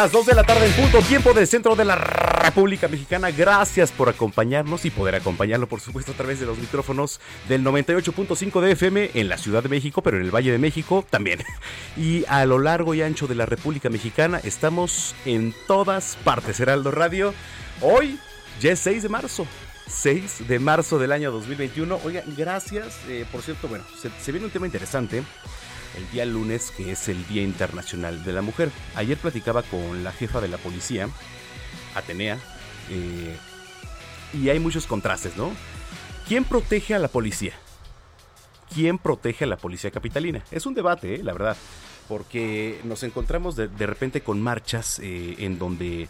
Las 2 de la tarde en punto, tiempo del centro de la República Mexicana. Gracias por acompañarnos y poder acompañarlo, por supuesto, a través de los micrófonos del 98.5 de FM en la Ciudad de México, pero en el Valle de México también. Y a lo largo y ancho de la República Mexicana estamos en todas partes. Heraldo Radio. Hoy ya es 6 de marzo. 6 de marzo del año 2021. Oigan, gracias. Eh, por cierto, bueno, se, se viene un tema interesante el día lunes, que es el Día Internacional de la Mujer. Ayer platicaba con la jefa de la policía, Atenea, eh, y hay muchos contrastes, ¿no? ¿Quién protege a la policía? ¿Quién protege a la policía capitalina? Es un debate, ¿eh? la verdad, porque nos encontramos de, repente con marchas eh, en donde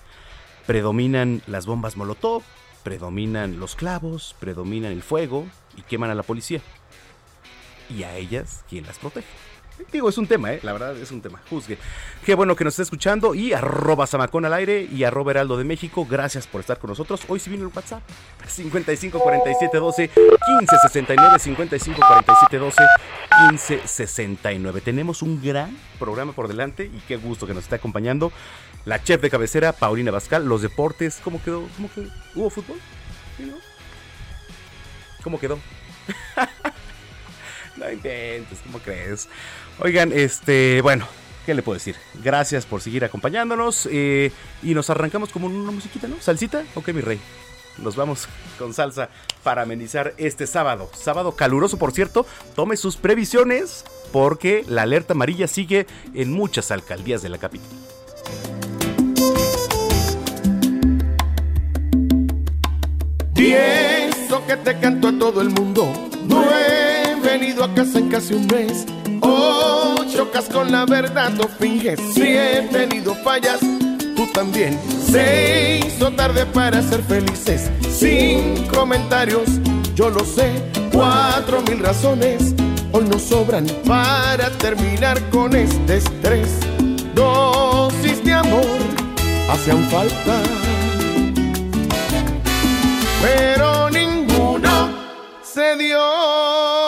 predominan las bombas Molotov, predominan los clavos, predominan el fuego y queman a la policía. Y a ellas, ¿quién las protege? Digo, es un tema, ¿eh? La verdad es un tema. Juzgue. Qué bueno que nos esté escuchando. Y arroba Samacón al aire y arroba Heraldo de México. Gracias por estar con nosotros. Hoy sí vino el WhatsApp. 55 47 12 15 69 55 47 12 15 69. Tenemos un gran programa por delante y qué gusto que nos esté acompañando. La chef de cabecera, Paulina Bascal. Los deportes, ¿cómo quedó? ¿Cómo quedó? ¿Hubo fútbol? ¿Cómo quedó? no inventes, ¿cómo crees? Oigan, este, bueno, ¿qué le puedo decir? Gracias por seguir acompañándonos eh, y nos arrancamos como una musiquita, ¿no? ¿Salsita? Ok, mi rey. Nos vamos con salsa para amenizar este sábado. Sábado caluroso, por cierto. Tome sus previsiones porque la alerta amarilla sigue en muchas alcaldías de la capital. Y eso que te canto a todo el mundo. No he venido a casa en casi un mes. Oh, chocas con la verdad, no finges. Si he tenido fallas, tú también. Se hizo tarde para ser felices. Sin comentarios, yo lo sé. Cuatro mil razones hoy nos sobran para terminar con este estrés. Dosis de amor hacían falta pero ninguno se dio.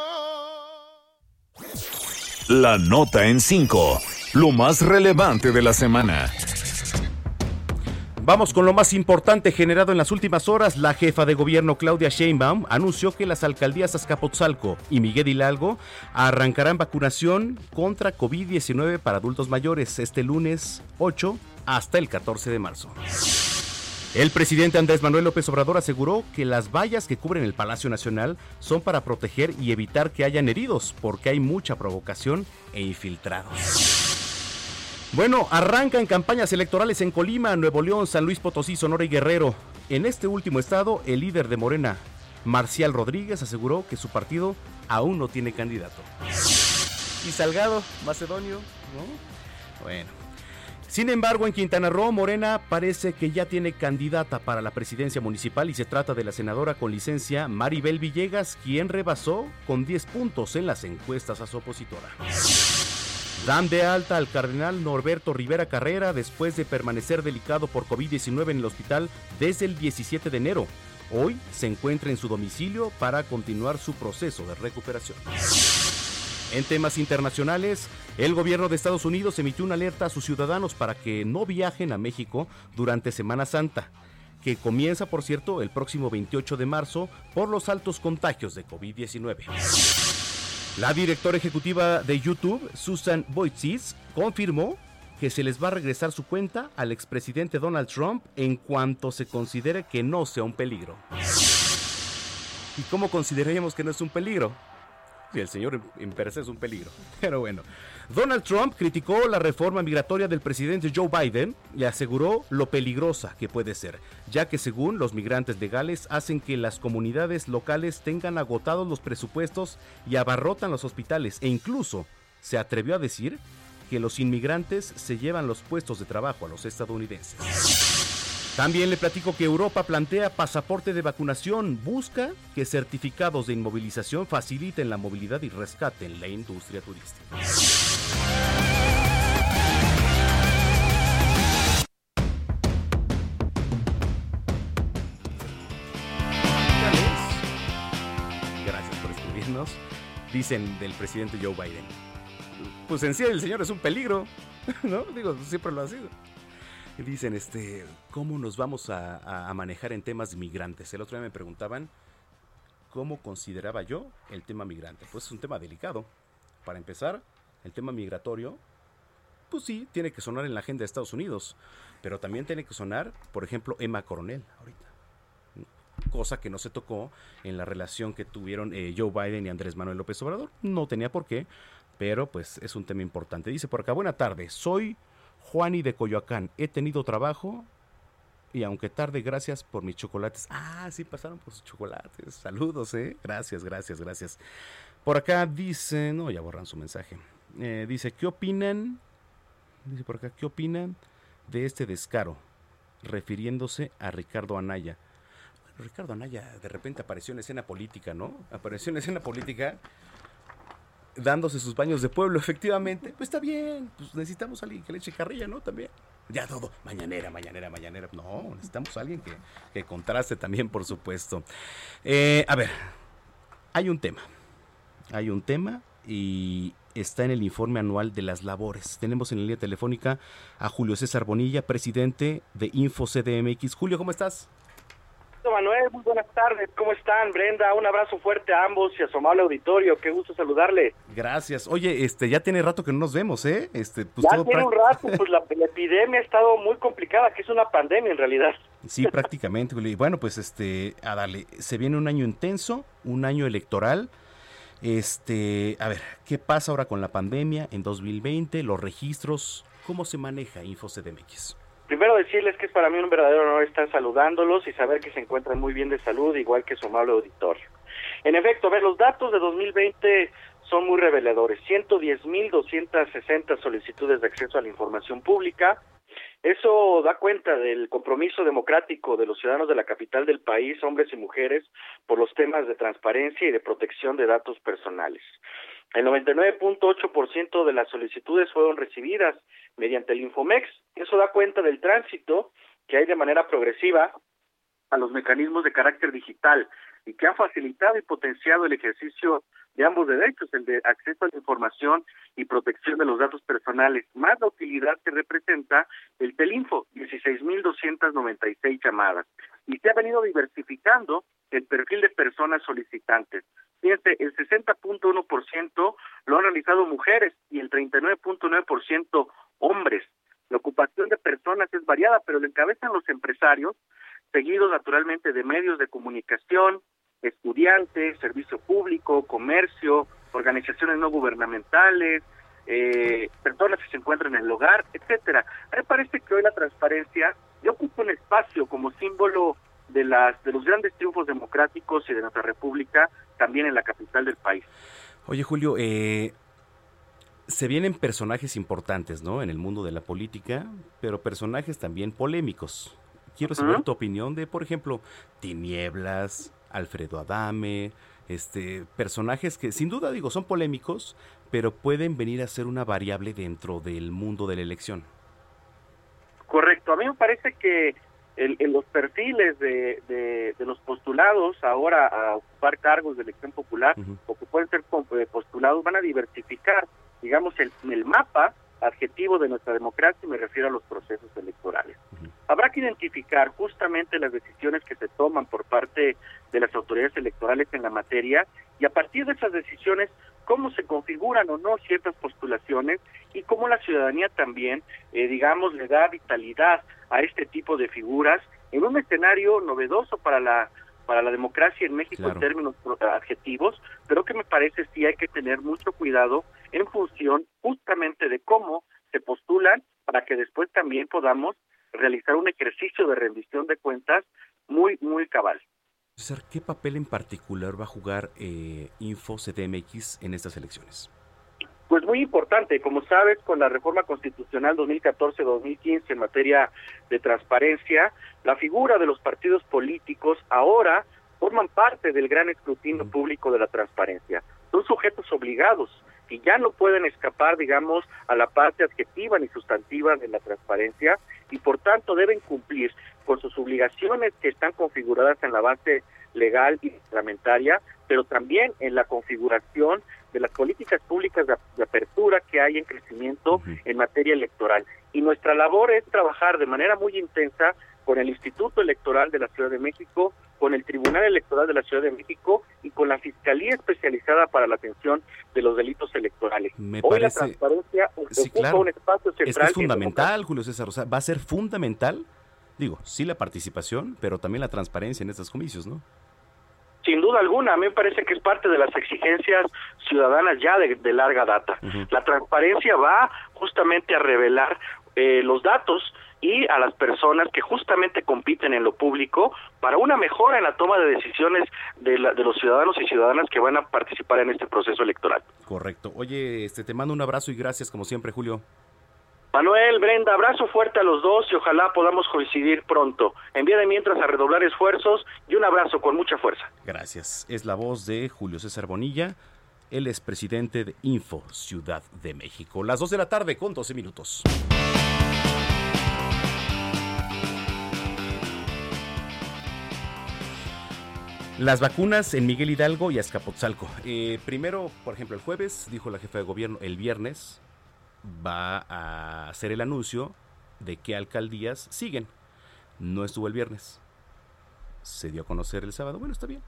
La nota en 5. Lo más relevante de la semana. Vamos con lo más importante generado en las últimas horas. La jefa de gobierno Claudia Sheinbaum anunció que las alcaldías Azcapotzalco y Miguel Hidalgo arrancarán vacunación contra COVID-19 para adultos mayores este lunes 8 hasta el 14 de marzo. El presidente Andrés Manuel López Obrador aseguró que las vallas que cubren el Palacio Nacional son para proteger y evitar que hayan heridos, porque hay mucha provocación e infiltrados. Bueno, arrancan campañas electorales en Colima, Nuevo León, San Luis Potosí, Sonora y Guerrero. En este último estado, el líder de Morena, Marcial Rodríguez, aseguró que su partido aún no tiene candidato. Y Salgado, Macedonio, ¿no? Bueno. Sin embargo, en Quintana Roo, Morena parece que ya tiene candidata para la presidencia municipal y se trata de la senadora con licencia Maribel Villegas, quien rebasó con 10 puntos en las encuestas a su opositora. Dan de alta al cardenal Norberto Rivera Carrera después de permanecer delicado por COVID-19 en el hospital desde el 17 de enero. Hoy se encuentra en su domicilio para continuar su proceso de recuperación. En temas internacionales, el gobierno de Estados Unidos emitió una alerta a sus ciudadanos para que no viajen a México durante Semana Santa, que comienza, por cierto, el próximo 28 de marzo por los altos contagios de COVID-19. La directora ejecutiva de YouTube, Susan Boytzis, confirmó que se les va a regresar su cuenta al expresidente Donald Trump en cuanto se considere que no sea un peligro. ¿Y cómo consideraríamos que no es un peligro? Si el señor en per se es un peligro. Pero bueno, Donald Trump criticó la reforma migratoria del presidente Joe Biden y aseguró lo peligrosa que puede ser, ya que según los migrantes legales hacen que las comunidades locales tengan agotados los presupuestos y abarrotan los hospitales e incluso se atrevió a decir que los inmigrantes se llevan los puestos de trabajo a los estadounidenses. También le platico que Europa plantea pasaporte de vacunación, busca que certificados de inmovilización faciliten la movilidad y rescaten la industria turística. Gracias por escribirnos. Dicen del presidente Joe Biden. Pues en sí el señor es un peligro, ¿no? Digo, siempre lo ha sido dicen, este, ¿cómo nos vamos a, manejar en temas migrantes? El otro día me preguntaban cómo consideraba yo el tema migrante. Pues es un tema delicado. Para empezar, el tema migratorio, pues sí, tiene que sonar en la agenda de Estados Unidos, pero también tiene que sonar, por ejemplo, Emma Coronel ahorita. Cosa que no se tocó en la relación que tuvieron eh, Joe Biden y Andrés Manuel López Obrador. No tenía por qué, pero pues es un tema importante. Dice por acá, buena tarde, soy Juani de Coyoacán, he tenido trabajo y aunque tarde, gracias por mis chocolates. Ah, sí, pasaron por sus chocolates. Saludos, ¿eh? Gracias, gracias, gracias. Por acá dice, no, ya borran su mensaje. Eh, dice, ¿qué opinan? Dice por acá, ¿qué opinan de este descaro? Refiriéndose a Ricardo Anaya. Ricardo Anaya de repente apareció en escena política, ¿no? Apareció en escena política dándose sus baños de pueblo, efectivamente, pues está bien, pues necesitamos a alguien que le eche carrilla, ¿no? También. Ya todo, mañanera, mañanera, mañanera. No, necesitamos a alguien que, contraste también, por supuesto. Eh, a ver, hay un tema. Hay un tema y está en el informe anual de las labores. Tenemos en la línea telefónica a Julio César Bonilla, presidente de InfoCDMX. Julio, ¿cómo estás? Manuel, muy buenas tardes. ¿Cómo están? Brenda, un abrazo fuerte a ambos y a su amable auditorio. Qué gusto saludarle. Gracias. Oye, este, ya tiene rato que no nos vemos, ¿eh? Este, pues ya tiene un rato, pues la, epidemia ha estado muy complicada, que es una pandemia en realidad. Sí, prácticamente. Y bueno, pues este, a darle, se viene un año intenso, un año electoral. Este, a ver, ¿qué pasa ahora con la pandemia en 2020? Los registros, ¿cómo se maneja InfoCDMX? Primero decirles que es para mí un verdadero honor estar saludándolos y saber que se encuentran muy bien de salud, igual que su amable auditorio. En efecto, a ver, los datos de 2020 son muy reveladores. 110.260 solicitudes de acceso a la información pública, Eso da cuenta del compromiso democrático de los ciudadanos de la capital del país, hombres y mujeres, por los temas de transparencia y de protección de datos personales. El 99.8% de las solicitudes fueron recibidas mediante el Infomex. Eso da cuenta del tránsito que hay de manera progresiva a los mecanismos de carácter digital y que han facilitado y potenciado el ejercicio de ambos derechos, el de acceso a la información y protección de los datos personales, más la utilidad que representa el Telinfo, 16.296 llamadas. Y se ha venido diversificando el perfil de personas solicitantes. Fíjense, el 60.1% lo han realizado mujeres y el 39.9% hombres. La ocupación de personas es variada, pero lo encabezan los empresarios, seguidos naturalmente de medios de comunicación, estudiantes, servicio público, comercio, organizaciones no gubernamentales, eh, personas que se encuentran en el hogar, etcétera. A mí me parece que hoy la transparencia ocupa un espacio como símbolo de las de los grandes triunfos democráticos y de nuestra república también en la capital del país. Oye Julio, eh, se vienen personajes importantes, ¿no? En el mundo de la política, pero personajes también polémicos. Quiero saber tu opinión de, por ejemplo, Tinieblas, Alfredo Adame, este, personajes que sin duda digo son polémicos, pero pueden venir a ser una variable dentro del mundo de la elección. Correcto, a mí me parece que en los perfiles de, de, los postulados ahora a ocupar cargos de elección popular o que pueden ser eh, postulados van a diversificar, digamos, el, el mapa adjetivo de nuestra democracia y me refiero a los procesos electorales. Habrá que identificar justamente las decisiones que se toman por parte de las autoridades electorales en la materia y a partir de esas decisiones cómo se configuran o no ciertas postulaciones y cómo la ciudadanía también, eh, digamos, le da vitalidad a este tipo de figuras en un escenario novedoso para la para la democracia en México en términos adjetivos, pero que me parece sí hay que tener mucho cuidado en función justamente de cómo se postulan para que después también podamos realizar un ejercicio de rendición de cuentas muy, muy cabal. César, ¿qué papel en particular va a jugar eh, Info CDMX en estas elecciones? Pues muy importante, como sabes, con la reforma constitucional 2014-2015 en materia de transparencia, la figura de los partidos políticos ahora forman parte del gran escrutinio público de la transparencia. Son sujetos obligados y ya no pueden escapar, digamos, a la parte adjetiva ni sustantiva de la transparencia y por tanto deben cumplir con sus obligaciones que están configuradas en la base legal y reglamentaria, pero también en la configuración de las políticas públicas de, apertura que hay en crecimiento en materia electoral. Y nuestra labor es trabajar de manera muy intensa con el Instituto Electoral de la Ciudad de México, con el Tribunal Electoral de la Ciudad de México y con la Fiscalía Especializada para la Atención de los Delitos Electorales. Me Hoy parece... la transparencia ocupa un espacio central. Es, es fundamental, Julio César. O sea, va a ser fundamental, digo, sí la participación, pero también la transparencia en estos comicios, ¿no? Sin duda alguna, a mí me parece que es parte de las exigencias ciudadanas ya de, larga data. La transparencia va justamente a revelar eh, los datos y a las personas que justamente compiten en lo público para una mejora en la toma de decisiones de, de los ciudadanos y ciudadanas que van a participar en este proceso electoral. Correcto. Oye, este, te mando un abrazo y gracias como siempre, Julio. Manuel, Brenda, abrazo fuerte a los dos y ojalá podamos coincidir pronto. Envía mientras a redoblar esfuerzos y un abrazo con mucha fuerza. Gracias. Es la voz de Julio César Bonilla. Él es presidente de Info Ciudad de México. Las dos de la tarde con 12 minutos. Las vacunas en Miguel Hidalgo y Azcapotzalco. Eh, primero, por ejemplo, el jueves, dijo la jefa de gobierno, el viernes va a hacer el anuncio de qué alcaldías siguen. No estuvo el viernes. Se dio a conocer el sábado. Bueno, está bien.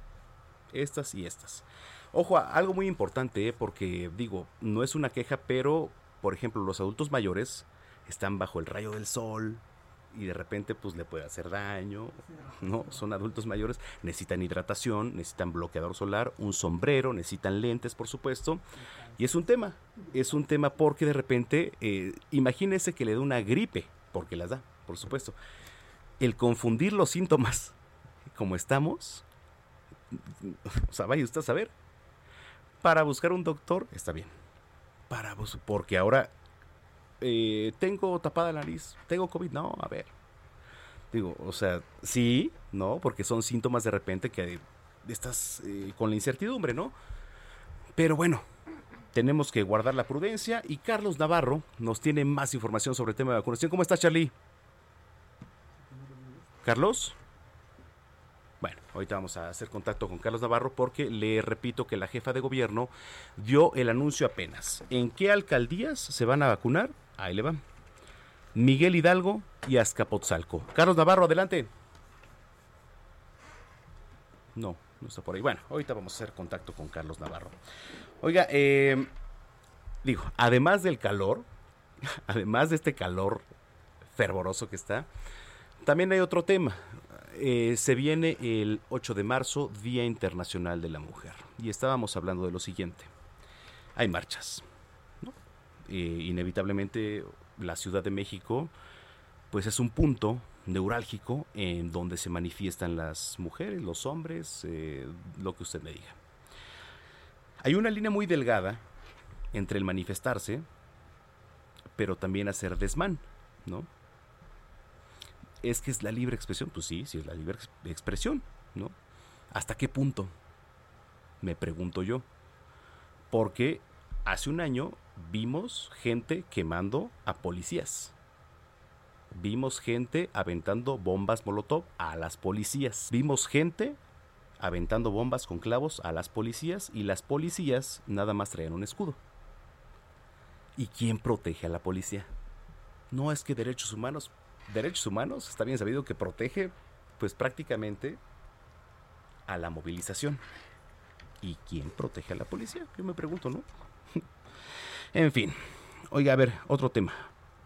Estas y estas. Ojo, algo muy importante, eh, porque digo, no es una queja, pero, por ejemplo, los adultos mayores están bajo el rayo del sol, y de repente pues le puede hacer daño, ¿no? Son adultos mayores, necesitan hidratación, necesitan bloqueador solar, un sombrero, necesitan lentes, por supuesto. Y es un tema, es un tema porque de repente, eh, imagínese que le da una gripe, porque las da, por supuesto. El confundir los síntomas como estamos, o sea, vaya usted a saber. Para buscar un doctor, está bien. Para porque ahora eh, tengo tapada la nariz, tengo COVID, no, a ver. Digo, o sea, sí, ¿no? Porque son síntomas de repente que estás eh, con la incertidumbre, ¿no? Pero bueno, tenemos que guardar la prudencia y Carlos Navarro nos tiene más información sobre el tema de vacunación. ¿Cómo estás, Charlie? Carlos. Bueno, ahorita vamos a hacer contacto con Carlos Navarro porque le repito que la jefa de gobierno dio el anuncio apenas. ¿En qué alcaldías se van a vacunar? Ahí le van. Miguel Hidalgo y Azcapotzalco. Carlos Navarro, adelante. No, no está por ahí. Bueno, ahorita vamos a hacer contacto con Carlos Navarro. Oiga, eh, digo, además del calor, además de este calor fervoroso que está, también hay otro tema. Eh, se viene el 8 de marzo, Día Internacional de la Mujer. Y estábamos hablando de lo siguiente. Hay marchas. Eh, inevitablemente la Ciudad de México pues es un punto neurálgico en donde se manifiestan las mujeres, los hombres, eh, lo que usted me diga. Hay una línea muy delgada entre el manifestarse, pero también hacer desmán, ¿no? es que es la libre expresión. Pues sí, sí es la libre expresión, ¿no? ¿Hasta qué punto? Me pregunto yo. Porque hace un año vimos gente quemando a policías. Vimos gente aventando bombas Molotov a las policías. Vimos gente aventando bombas con clavos a las policías y las policías nada más traían un escudo. ¿Y quién protege a la policía? No es que derechos humanos, derechos humanos está bien sabido que protege pues prácticamente a la movilización. ¿Y quién protege a la policía? Yo me pregunto, ¿no? en fin, oiga, a ver, otro tema.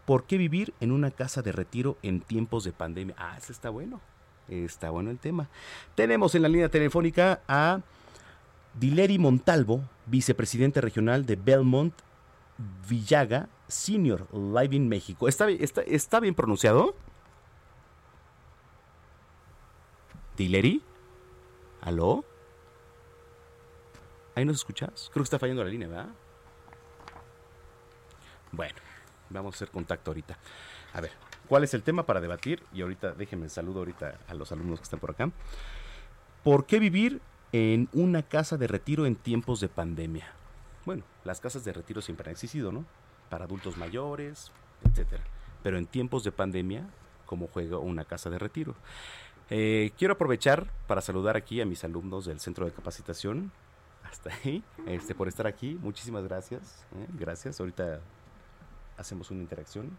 ¿Por qué vivir en una casa de retiro en tiempos de pandemia? Ah, ese está bueno. Está bueno el tema. Tenemos en la línea telefónica a Dileri Montalvo, vicepresidente regional de Belmont Villaga Senior Live in México. ¿Está, está, está bien pronunciado? ¿Dileri? ¿Aló? ¿Ahí nos escuchas? Creo que está fallando la línea, ¿verdad? Bueno, vamos a hacer contacto ahorita. A ver, ¿cuál es el tema para debatir? Y ahorita déjenme saludo ahorita a los alumnos que están por acá. ¿Por qué vivir en una casa de retiro en tiempos de pandemia? Bueno, las casas de retiro siempre han existido, ¿no? Para adultos mayores, etcétera. Pero en tiempos de pandemia, ¿cómo juega una casa de retiro? Eh, quiero aprovechar para saludar aquí a mis alumnos del centro de capacitación. Hasta ahí, este, por estar aquí. Muchísimas gracias. ¿eh? Gracias. Ahorita hacemos una interacción.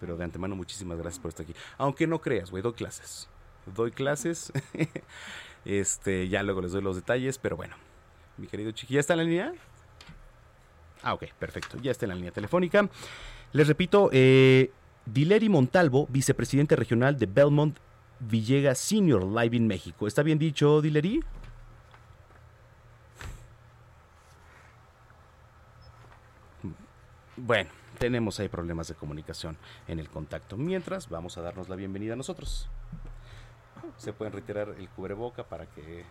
Pero de antemano, muchísimas gracias por estar aquí. Aunque no creas, güey, doy clases. Doy clases. este, ya luego les doy los detalles, pero bueno. Mi querido Chiqui, ¿ya está en la línea? Ah, ok, perfecto. Ya está en la línea telefónica. Les repito, eh, Dileri Montalvo, vicepresidente regional de Belmont Villegas Senior Live in México. ¿Está bien dicho, Dileri? Bueno, tenemos ahí problemas de comunicación en el contacto. Mientras, vamos a darnos la bienvenida a nosotros. Se pueden retirar el cubreboca para que...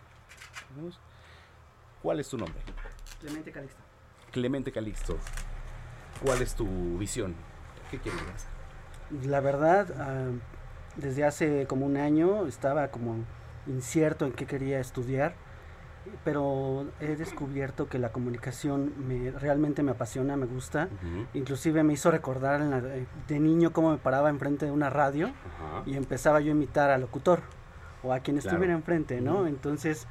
¿Cuál es tu nombre? Clemente Calixto. Clemente Calixto, ¿cuál es tu visión? ¿Qué quieres hacer? La verdad, uh, desde hace como un año estaba como incierto en qué quería estudiar, pero he descubierto que la comunicación me, realmente me apasiona, me gusta. Uh -huh. Inclusive me hizo recordar la, de niño cómo me paraba enfrente de una radio uh -huh. y empezaba yo a imitar al locutor o a quien estuviera claro. enfrente, ¿no? Uh -huh. Entonces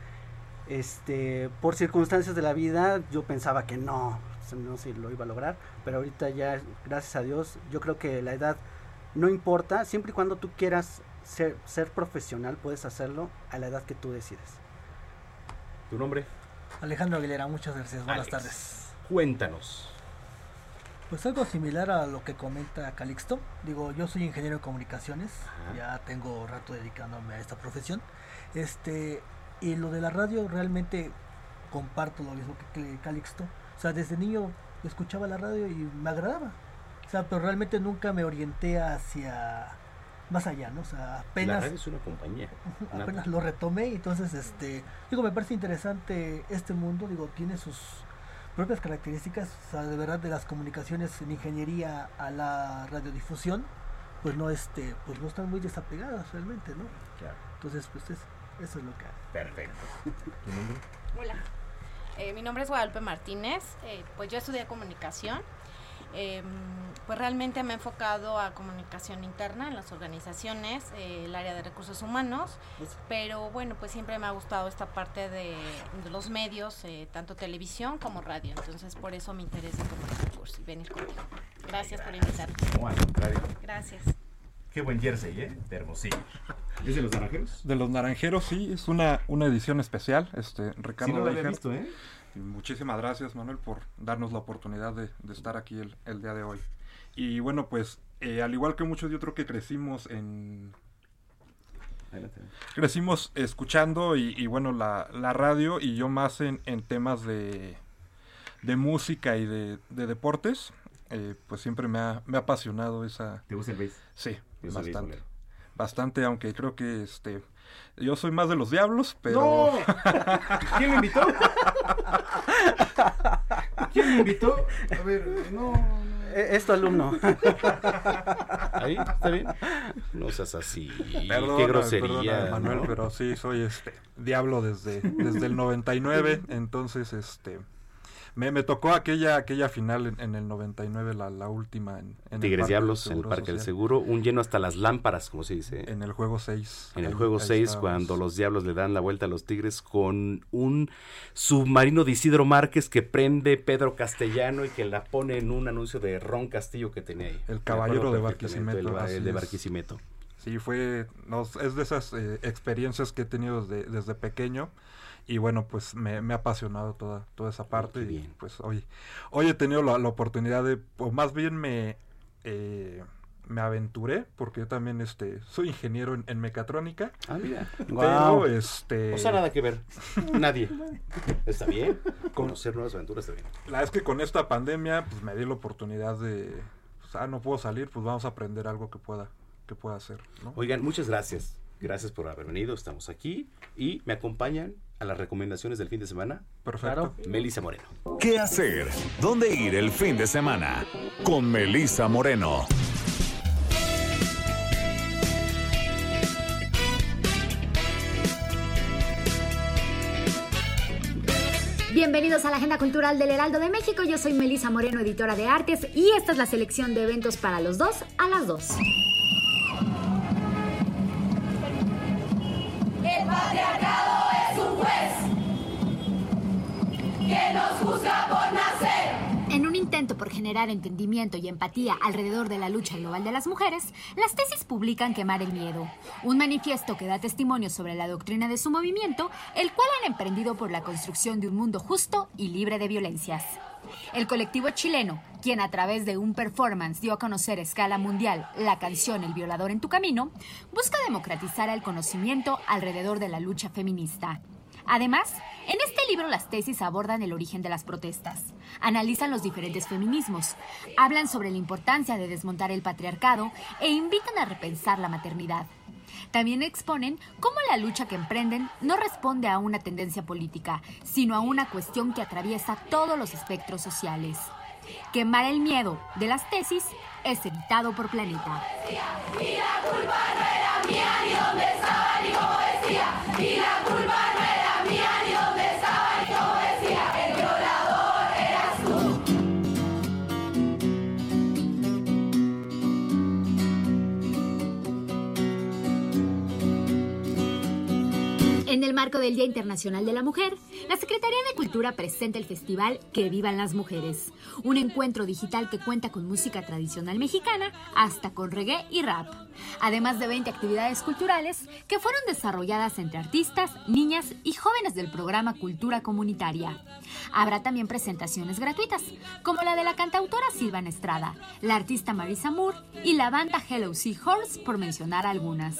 este, por circunstancias de la vida yo pensaba que no, no sé si lo iba a lograr, pero ahorita ya, gracias a Dios, yo creo que la edad no importa, siempre y cuando tú quieras ser, ser profesional, puedes hacerlo a la edad que tú decides. ¿Tu nombre? Alejandro Aguilera, muchas gracias, buenas Alex, tardes. Cuéntanos. Pues algo similar a lo que comenta Calixto. Digo, yo soy ingeniero de comunicaciones, Ajá. ya tengo rato dedicándome a esta profesión. Este, y lo de la radio realmente comparto lo mismo que Calixto. O sea, desde niño escuchaba la radio y me agradaba. O sea, pero realmente nunca me orienté hacia más allá, ¿no? O sea, apenas... La radio es una compañía. Apenas lo retomé y entonces, este... Digo, me parece interesante este mundo. Digo, tiene sus propias características, o sea, de verdad de las comunicaciones en ingeniería a la radiodifusión, pues no este, pues no están muy desapegadas realmente, ¿no? Entonces, pues es, eso es lo que. Perfecto. Hola. Eh, mi nombre es Guadalupe Martínez. Eh, pues yo estudié comunicación. Eh, pues realmente me he enfocado a comunicación interna en las organizaciones, eh, el área de recursos humanos, pero bueno, pues siempre me ha gustado esta parte de, de los medios, eh, tanto televisión como radio, entonces por eso me interesa tomar este curso y venir contigo. Gracias por invitarme. No, al contrario. Gracias. Qué buen jersey, ¿eh? De Hermosillo. ¿Es de los naranjeros? De los naranjeros, sí, es una, una edición especial. Este, Ricardo Sí, no lo había visto, ¿eh? Muchísimas gracias, Manuel, por darnos la oportunidad de, de estar aquí el, el día de hoy. Y bueno, pues, eh, al igual que muchos, yo creo que crecimos en... Crecimos escuchando y, y bueno, la, la radio y yo más en, en temas de, de música y de, de deportes. eh, pues siempre me ha, me ha apasionado esa... ¿Te gusta el bass? Sí, bastante. Bastante, aunque creo que este... Yo soy más de los diablos, pero... ¿Quién me invitó? ¿Quién me invitó? A ver, no. Es tu alumno. ¿Ahí? ¿Está bien? No seas así. Perdona, Qué grosería. perdona, Manuel, ¿no? pero sí, soy este diablo desde, desde el 99, entonces este me, me tocó aquella aquella final en, en el 99, la, la última en, Tigres Diablos del en el Parque del Social, Seguro. Un lleno hasta las lámparas, como se dice. En el juego 6. En el juego ahí 6, estábamos. cuando los diablos le dan la vuelta a los tigres con un submarino de Isidro Márquez que prende Pedro Castellano y que la pone en un anuncio de Ron Castillo que tenía ahí. El caballero de Barquisimeto, El, de. Barquisimeto. Sí, fue, no, es de esas eh, experiencias que he tenido desde, desde pequeño y bueno, pues me, me ha apasionado toda, toda esa parte y bien. pues hoy, hoy he tenido la, la oportunidad de, o más bien me, eh, me aventuré, porque yo también este, soy ingeniero en, en mecatrónica, Ah, mira. Pero este... O sea, nada que ver. Nadie. Está bien. Conocer nuevas aventuras está bien. La es que con esta pandemia, pues me di la oportunidad de, pues, ah, no puedo salir, pues vamos a aprender algo que pueda, que pueda hacer, ¿no? Oigan, muchas gracias. Gracias por haber venido. Estamos aquí y me acompañan a las recomendaciones del fin de semana. Perfecto. Melissa Moreno. ¿Qué hacer? ¿Dónde ir el fin de semana? Con Melissa Moreno. Bienvenidos a la Agenda Cultural del Heraldo de México. Yo soy Melisa Moreno, editora de artes, y esta es la selección de eventos para los dos a las dos. Que nos juzga por nacer. En un intento por generar entendimiento y empatía alrededor de la lucha global de las mujeres, las tesis publican Quemar el Miedo, un manifiesto que da testimonio sobre la doctrina de su movimiento, el cual han emprendido por la construcción de un mundo justo y libre de violencias. El colectivo chileno, quien a través de un performance dio a conocer a escala mundial la canción El violador en tu camino, busca democratizar el conocimiento alrededor de la lucha feminista. Además, en este libro las tesis abordan el origen de las protestas, analizan los diferentes feminismos, hablan sobre la importancia de desmontar el patriarcado e invitan a repensar la maternidad. También exponen cómo la lucha que emprenden no responde a una tendencia política, sino a una cuestión que atraviesa todos los espectros sociales. Quemar el miedo de las tesis es editado por Planeta. En el marco del Día Internacional de la Mujer, la Secretaría de Cultura presenta el festival Que Vivan las Mujeres, un encuentro digital que cuenta con música tradicional mexicana hasta con reggae y rap, además de 20 actividades culturales que fueron desarrolladas entre artistas, niñas y jóvenes del programa Cultura Comunitaria. Habrá también presentaciones gratuitas, como la de la cantautora Silvana Estrada, la artista Marisa Moore y la banda Hello Seahorse, por mencionar algunas.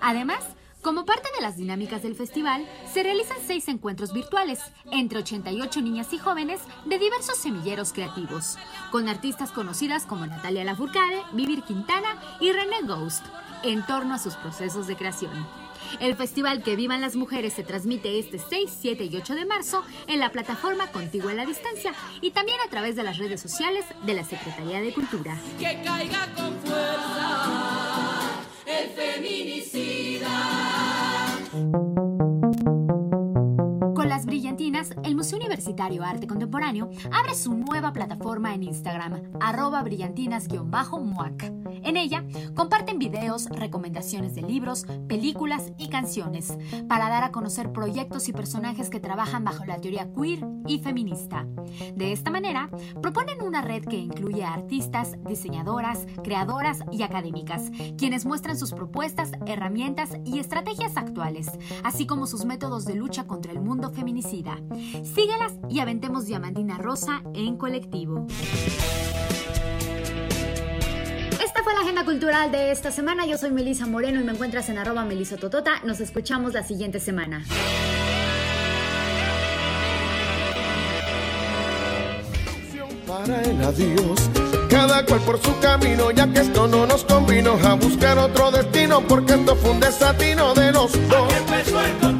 Además, como parte de las dinámicas del festival, se realizan seis encuentros virtuales entre 88 niñas y jóvenes de diversos semilleros creativos, con artistas conocidas como Natalia Lafourcade, Vivir Quintana y René Ghost, en torno a sus procesos de creación. El festival Que Vivan las Mujeres se transmite este 6, 7 y 8 de marzo en la plataforma Contigo a la Distancia y también a través de las redes sociales de la Secretaría de Cultura. Que caiga con fuerza el feminicida. Las brillantinas, el Museo Universitario Arte Contemporáneo abre su nueva plataforma en Instagram, arroba brillantinas-muac. En ella comparten videos, recomendaciones de libros, películas y canciones para dar a conocer proyectos y personajes que trabajan bajo la teoría queer y feminista. De esta manera, proponen una red que incluye artistas, diseñadoras, creadoras y académicas, quienes muestran sus propuestas, herramientas y estrategias actuales, así como sus métodos de lucha contra el mundo feminicida. Síguelas y aventemos diamantina rosa en colectivo. Esta fue la agenda cultural de esta semana. Yo soy Melisa Moreno y me encuentras en arroba melisototota. Nos escuchamos la siguiente semana. para el adiós. Cada cual por su camino, ya que esto no nos convino a buscar otro destino, porque esto fue un desatino de los dos.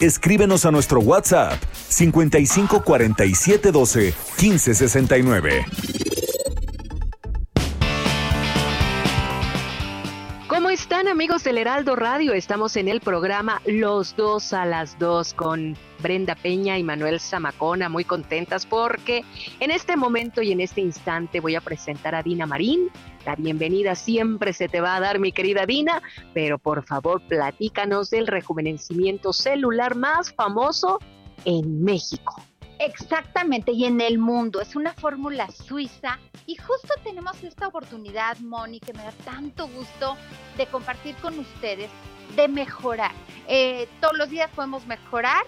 Escríbenos a nuestro WhatsApp 55 47 12 15 69. Amigos del Heraldo Radio? Estamos en el programa Los dos a las dos con Brenda Peña y Manuel Zamacona, muy contentas porque en este momento y en este instante voy a presentar a Dina Marín. La bienvenida siempre se te va a dar, mi querida Dina, pero por favor platícanos del rejuvenecimiento celular más famoso en México. Exactamente, y en el mundo. Es una fórmula suiza y justo tenemos esta oportunidad, Moni, que me da tanto gusto de compartir con ustedes, de mejorar. Eh, todos los días podemos mejorar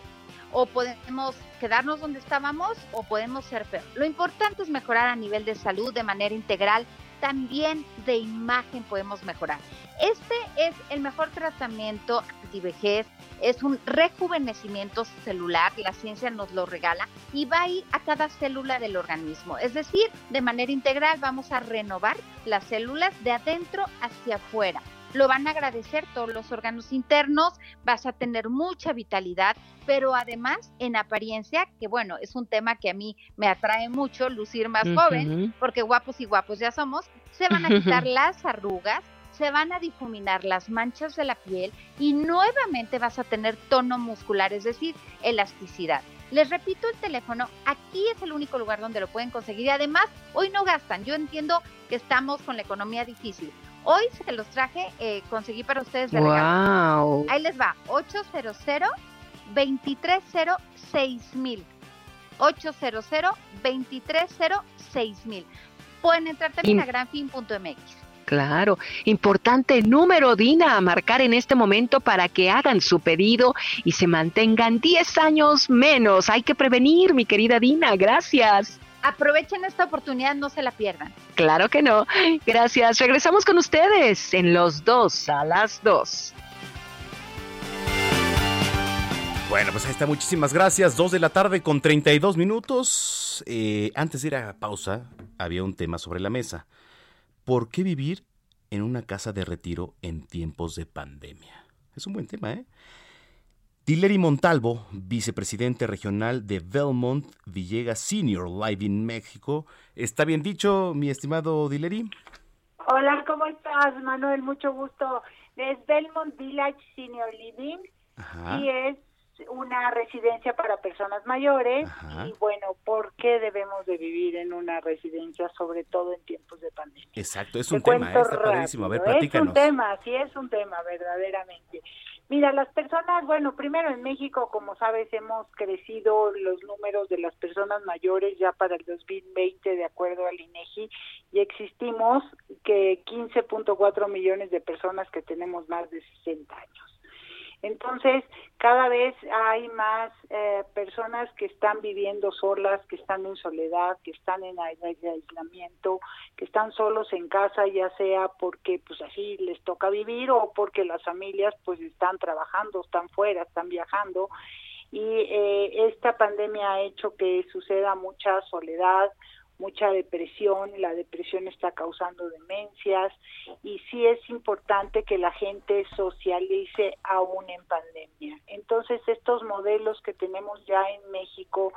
o podemos quedarnos donde estábamos o podemos ser peor. Lo importante es mejorar a nivel de salud de manera integral. También de imagen podemos mejorar. Este es el mejor tratamiento antivejez, es un rejuvenecimiento celular, la ciencia nos lo regala y va a ir a cada célula del organismo. Es decir, de manera integral vamos a renovar las células de adentro hacia afuera. Lo van a agradecer todos los órganos internos, vas a tener mucha vitalidad, pero además en apariencia, que bueno, es un tema que a mí me atrae mucho, lucir más joven, porque guapos y guapos ya somos, se van a quitar las arrugas, se van a difuminar las manchas de la piel y nuevamente vas a tener tono muscular, es decir, elasticidad. Les repito el teléfono, aquí es el único lugar donde lo pueden conseguir y además hoy no gastan. Yo entiendo que estamos con la economía difícil. Hoy se los traje, eh, conseguí para ustedes de regalo. Wow. Ahí les va, 800 230 6000 800 230 6000 Pueden entrar también a granfin.mx. Claro, importante número, Dina, a marcar en este momento para que hagan su pedido y se mantengan 10 años menos. Hay que prevenir, mi querida Dina, gracias. Aprovechen esta oportunidad, no se la pierdan. Claro que no. Gracias. Regresamos con ustedes en los dos a las dos. Bueno, pues ahí está, muchísimas gracias. Dos de la tarde con 32 minutos. Eh, antes de ir a pausa, había un tema sobre la mesa. ¿Por qué vivir en una casa de retiro en tiempos de pandemia? Es un buen tema, ¿eh? Dileri Montalvo, vicepresidente regional de Belmont Villegas Senior Live in México. ¿Está bien dicho, mi estimado Dileri? Hola, ¿cómo estás, Manuel? Mucho gusto. Es Belmont Village Senior Living Ajá. y es una residencia para personas mayores. Ajá. Y bueno, ¿por qué debemos de vivir en una residencia, sobre todo en tiempos de pandemia? Exacto, es Te un tema, ¿eh? está padrísimo. A ver, rápido. Es platícanos. un tema, sí es un tema, verdaderamente. Mira, las personas, bueno, primero en México, como sabes, hemos crecido los números de las personas mayores ya para el 2020, de acuerdo al INEGI, y existimos que 15.4 millones de personas que tenemos más de 60 años. Entonces, cada vez hay más eh, personas que están viviendo solas, que están en soledad, que están en aislamiento, que están solos en casa, ya sea porque pues así les toca vivir o porque las familias pues están trabajando, están fuera, están viajando. Y eh, esta pandemia ha hecho que suceda mucha soledad, mucha depresión, la depresión está causando demencias y sí es importante que la gente socialice aún en pandemia. Entonces estos modelos que tenemos ya en México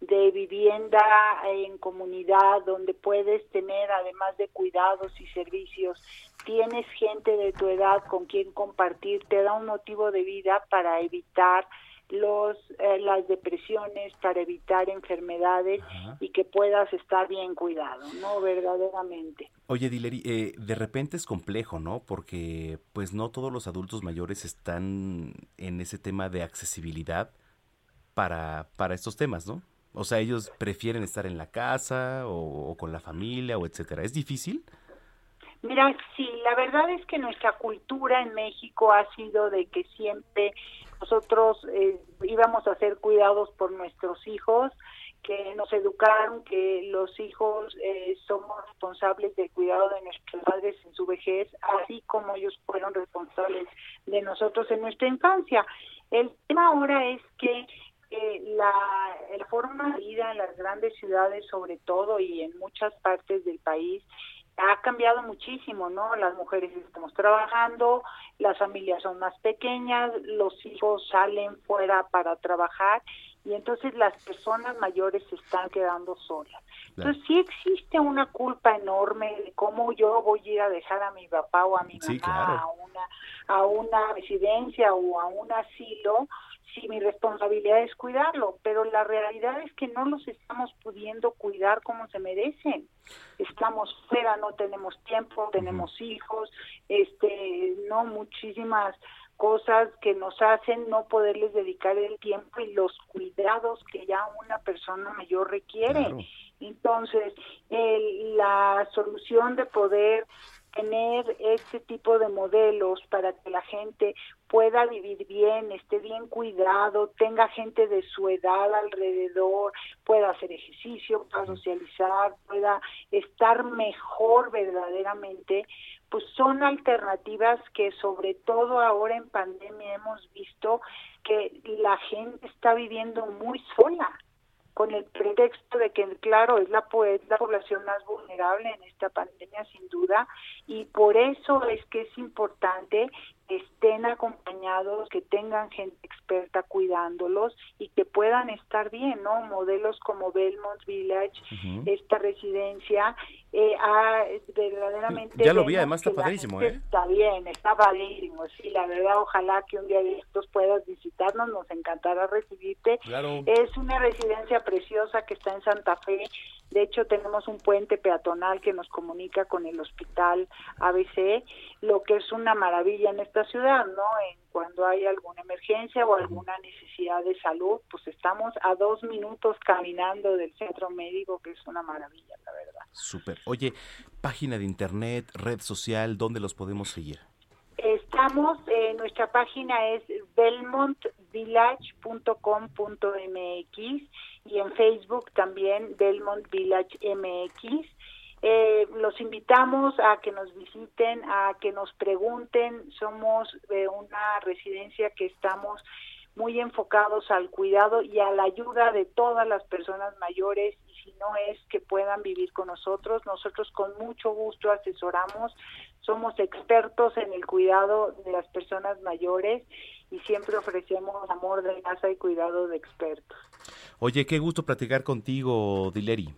de vivienda en comunidad donde puedes tener además de cuidados y servicios tienes gente de tu edad con quien compartir te da un motivo de vida para evitar los eh, las depresiones para evitar enfermedades y que puedas estar bien cuidado, ¿no? Verdaderamente. Oye, Dileri, eh, de repente es complejo, ¿no? Porque pues no todos los adultos mayores están en ese tema de accesibilidad para, para estos temas, ¿no? O sea, ellos prefieren estar en la casa o, o con la familia o etcétera. ¿Es difícil? Mira, sí, la verdad es que nuestra cultura en México ha sido de que siempre nosotros eh, íbamos a hacer cuidados por nuestros hijos, que nos educaron que los hijos eh, somos responsables del cuidado de nuestros padres en su vejez, así como ellos fueron responsables de nosotros en nuestra infancia. El tema ahora es que eh, la forma de vida en las grandes ciudades, sobre todo, y en muchas partes del país, ha cambiado muchísimo, ¿no? Las mujeres estamos trabajando, las familias son más pequeñas, los hijos salen fuera para trabajar y entonces las personas mayores se están quedando solas. Entonces sí existe una culpa enorme de cómo yo voy a ir a dejar a mi papá o a mi mamá a una a una residencia o a un asilo si mi responsabilidad es cuidarlo, pero la realidad es que no los estamos pudiendo cuidar como se merecen. Estamos fuera, no tenemos tiempo, tenemos hijos, este, no muchísimas cosas que nos hacen no poderles dedicar el tiempo y los cuidados que ya una persona mayor requiere. Entonces, la solución de poder tener este tipo de modelos para que la gente pueda vivir bien, esté bien cuidado, tenga gente de su edad alrededor, pueda hacer ejercicio, pueda socializar, pueda estar mejor verdaderamente, pues son alternativas que sobre todo ahora en pandemia hemos visto que la gente está viviendo muy sola con el pretexto de que, claro, es la, la población más vulnerable en esta pandemia, sin duda, y por eso es que es importante estén acompañados, que tengan gente experta cuidándolos y que puedan estar bien, ¿no? Modelos como Belmont Village, esta residencia, eh, verdaderamente... Ya lo vi, además está padrísimo, ¿eh? Está bien, está padrísimo, sí, la verdad, ojalá que un día de estos puedas visitarnos, nos encantará recibirte. Claro. Es una residencia preciosa que está en Santa Fe, de hecho, tenemos un puente peatonal que nos comunica con el hospital ABC, lo que es una maravilla en esta ciudad, ¿no? En cuando hay alguna emergencia o alguna necesidad de salud, pues estamos a dos minutos caminando del centro médico, que es una maravilla, la verdad. Súper. Oye, página de internet, red social, ¿dónde los podemos seguir? Estamos, eh, nuestra página es belmontvillage.com.mx y en Facebook también Belmont Village MX. Eh, los invitamos a que nos visiten, a que nos pregunten. Somos eh, una residencia que estamos muy enfocados al cuidado y a la ayuda de todas las personas mayores y si no es que puedan vivir con nosotros, nosotros con mucho gusto asesoramos, somos expertos en el cuidado de las personas mayores y siempre ofrecemos amor de casa y cuidado de expertos. Oye, qué gusto platicar contigo, Dileri.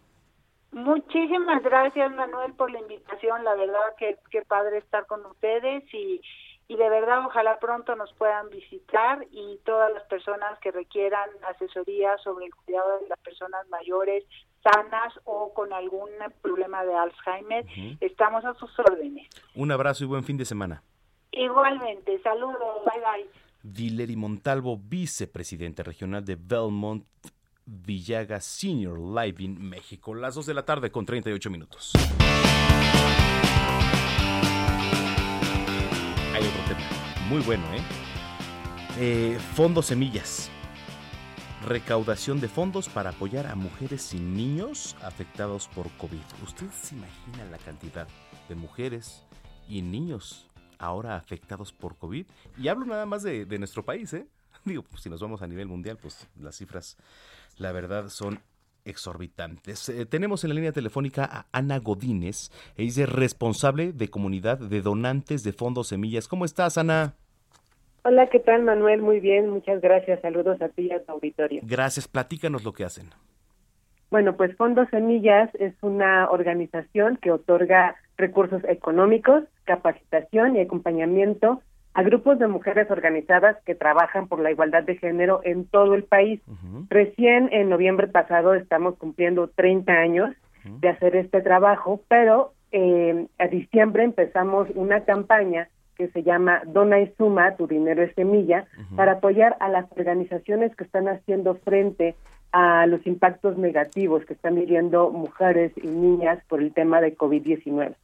Muchísimas gracias, Manuel, por la invitación. La verdad que qué padre estar con ustedes y, y de verdad ojalá pronto nos puedan visitar y todas las personas que requieran asesoría sobre el cuidado de las personas mayores sanas o con algún problema de Alzheimer, estamos a sus órdenes. Un abrazo y buen fin de semana. Igualmente, saludos, bye bye. Dileri Montalvo, vicepresidente regional de Belmont Villaga Senior Living México. Las 2 de la tarde con 38 minutos. Hay otro tema muy bueno, ¿eh? Eh, Fondo Semillas. Recaudación de fondos para apoyar a mujeres y niños afectados por COVID. ¿Usted se imagina la cantidad de mujeres y niños ahora afectados por COVID? Y hablo nada más de, de nuestro país, ¿eh? Digo, pues, si nos vamos a nivel mundial, pues las cifras, la verdad, son exorbitantes. Eh, tenemos en la línea telefónica a Ana Godínez, ella es responsable de comunidad de donantes de fondos semillas. ¿Cómo estás, Ana? Hola, ¿qué tal, Manuel? Muy bien, muchas gracias. Saludos a ti y a tu auditorio. Gracias, platícanos lo que hacen. Bueno, pues Fondos Semillas es una organización que otorga recursos económicos, capacitación y acompañamiento a grupos de mujeres organizadas que trabajan por la igualdad de género en todo el país. Recién en noviembre pasado estamos cumpliendo 30 años de hacer este trabajo, pero eh, a diciembre empezamos una campaña que se llama Dona y Suma, tu dinero es semilla, para apoyar a las organizaciones que están haciendo frente a los impactos negativos que están viviendo mujeres y niñas por el tema de COVID-19.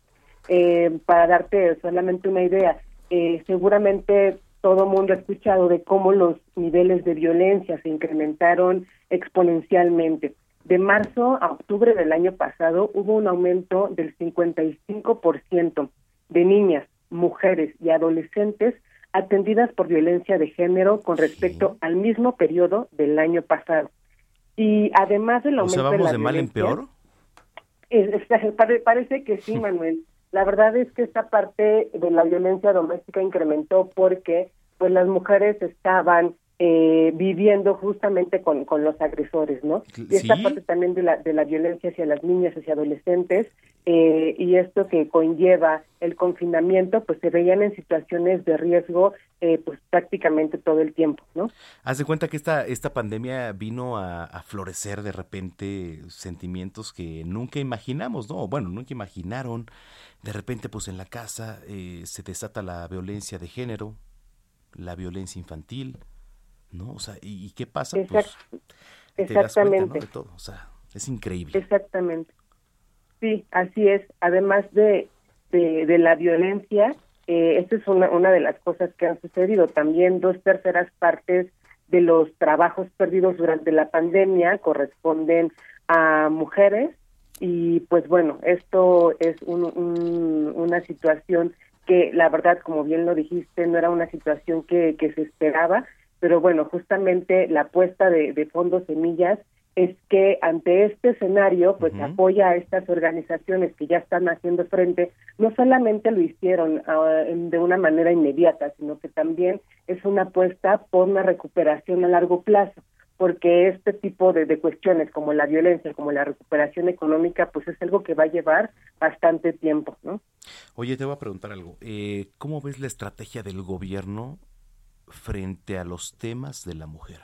Eh, para darte solamente una idea, eh, seguramente todo mundo ha escuchado de cómo los niveles de violencia se incrementaron exponencialmente. De marzo a octubre del año pasado hubo un aumento del 55% de niñas, mujeres y adolescentes atendidas por violencia de género con respecto al mismo periodo del año pasado. Y además del aumento o sea, vamos de, de, la mal en peor. es- parece que sí, Manuel. La verdad es que esta parte de la violencia doméstica incrementó porque pues las mujeres estaban eh, viviendo justamente con, con los agresores, ¿no? Y esta parte también de la, de la violencia hacia las niñas, hacia adolescentes, eh, y esto que conlleva el confinamiento, pues se veían en situaciones de riesgo eh, pues prácticamente todo el tiempo, ¿no? Haz de cuenta que esta, esta pandemia vino a, a florecer de repente sentimientos que nunca imaginamos, ¿no? Bueno, nunca imaginaron. De repente, pues en la casa eh, se desata la violencia de género, la violencia infantil, ¿no? O sea, ¿y, y qué pasa? Pues Exact- te das cuenta, ¿no? exactamente. De todo. O sea, es increíble. Exactamente. Sí, así es. Además de, de, de la violencia, eh, esta es una, una de las cosas que han sucedido. También dos terceras partes de los trabajos perdidos durante la pandemia corresponden a mujeres y pues bueno, esto es un- un- una situación que la verdad, como bien lo dijiste, no era una situación que, que se esperaba, pero bueno, justamente la apuesta de, de Fondos Semillas es que ante este escenario, pues apoya a estas organizaciones que ya están haciendo frente, no solamente lo hicieron ah, de una manera inmediata, sino que también es una apuesta por una recuperación a largo plazo, porque este tipo de, de cuestiones como la violencia, como la recuperación económica, pues es algo que va a llevar bastante tiempo, ¿no? Oye, te voy a preguntar algo. Eh, ¿Cómo ves la estrategia del gobierno frente a los temas de la mujer?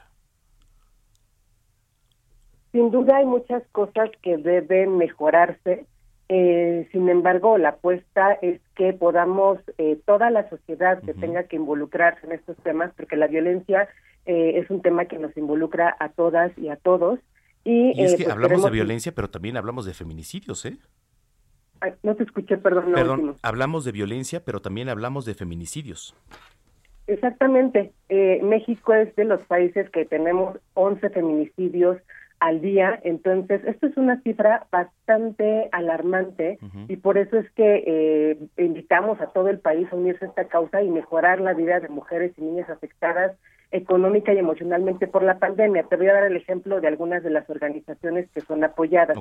Sin duda hay muchas cosas que deben mejorarse. Eh, sin embargo, la apuesta es que podamos, eh, toda la sociedad que tenga que involucrarse en estos temas, porque la violencia eh, es un tema que nos involucra a todas y a todos. Y, Y es que pues hablamos de violencia, pero también hablamos de feminicidios, ¿eh? Ay, no te escuché, perdón. Perdón, último. hablamos de violencia, pero también hablamos de feminicidios. Exactamente. Eh, México es de los países que tenemos 11 feminicidios al día, entonces esto es una cifra bastante alarmante y por eso es que eh, invitamos a todo el país a unirse a esta causa y mejorar la vida de mujeres y niñas afectadas económica y emocionalmente por la pandemia. Te voy a dar el ejemplo de algunas de las organizaciones que son apoyadas.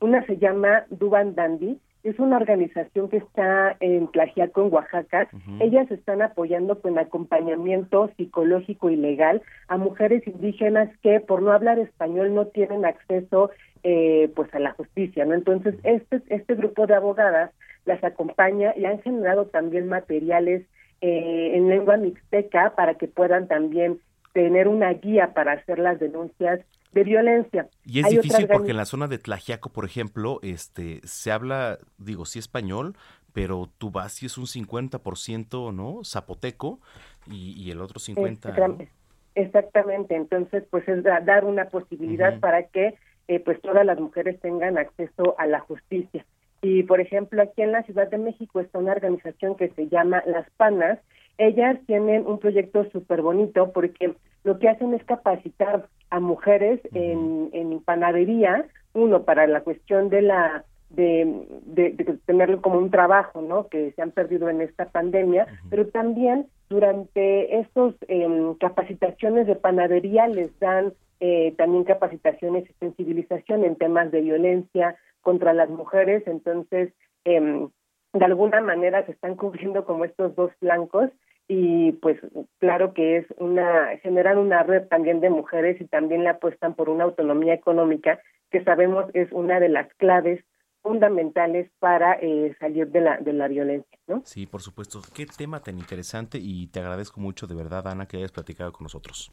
Una se llama Duban Dandy, es una organización que está en Tlaxiaco, en Oaxaca. Ellas están apoyando con acompañamiento psicológico y legal a mujeres indígenas que por no hablar español no tienen acceso eh, pues a la justicia, ¿no? Entonces este este grupo de abogadas las acompaña y han generado también materiales eh, en lengua mixteca para que puedan también tener una guía para hacer las denuncias de violencia. Y es Hay difícil porque en la zona de Tlajiaco, por ejemplo, este, se habla, digo, sí español, pero tú vas y es un 50%, ¿no? Zapoteco y, y el otro 50%. ¿no? Exactamente. Exactamente, entonces pues es da- dar una posibilidad para que eh, pues todas las mujeres tengan acceso a la justicia. Y por ejemplo aquí en la Ciudad de México está una organización que se llama Las Panas. Ellas tienen un proyecto súper bonito porque lo que hacen es capacitar a mujeres en, en panadería, uno para la cuestión de la de, de, tenerlo como un trabajo, ¿no? Que se han perdido en esta pandemia, pero también durante estos eh, capacitaciones de panadería les dan eh, también capacitaciones y sensibilización en temas de violencia contra las mujeres, entonces eh, de alguna manera se están cubriendo como estos dos flancos y pues claro que es una generan una red también de mujeres y también le apuestan por una autonomía económica que sabemos es una de las claves fundamentales para eh, salir de la, de la violencia. ¿no? Sí, por supuesto. Qué tema tan interesante y te agradezco mucho de verdad, Ana, que hayas platicado con nosotros.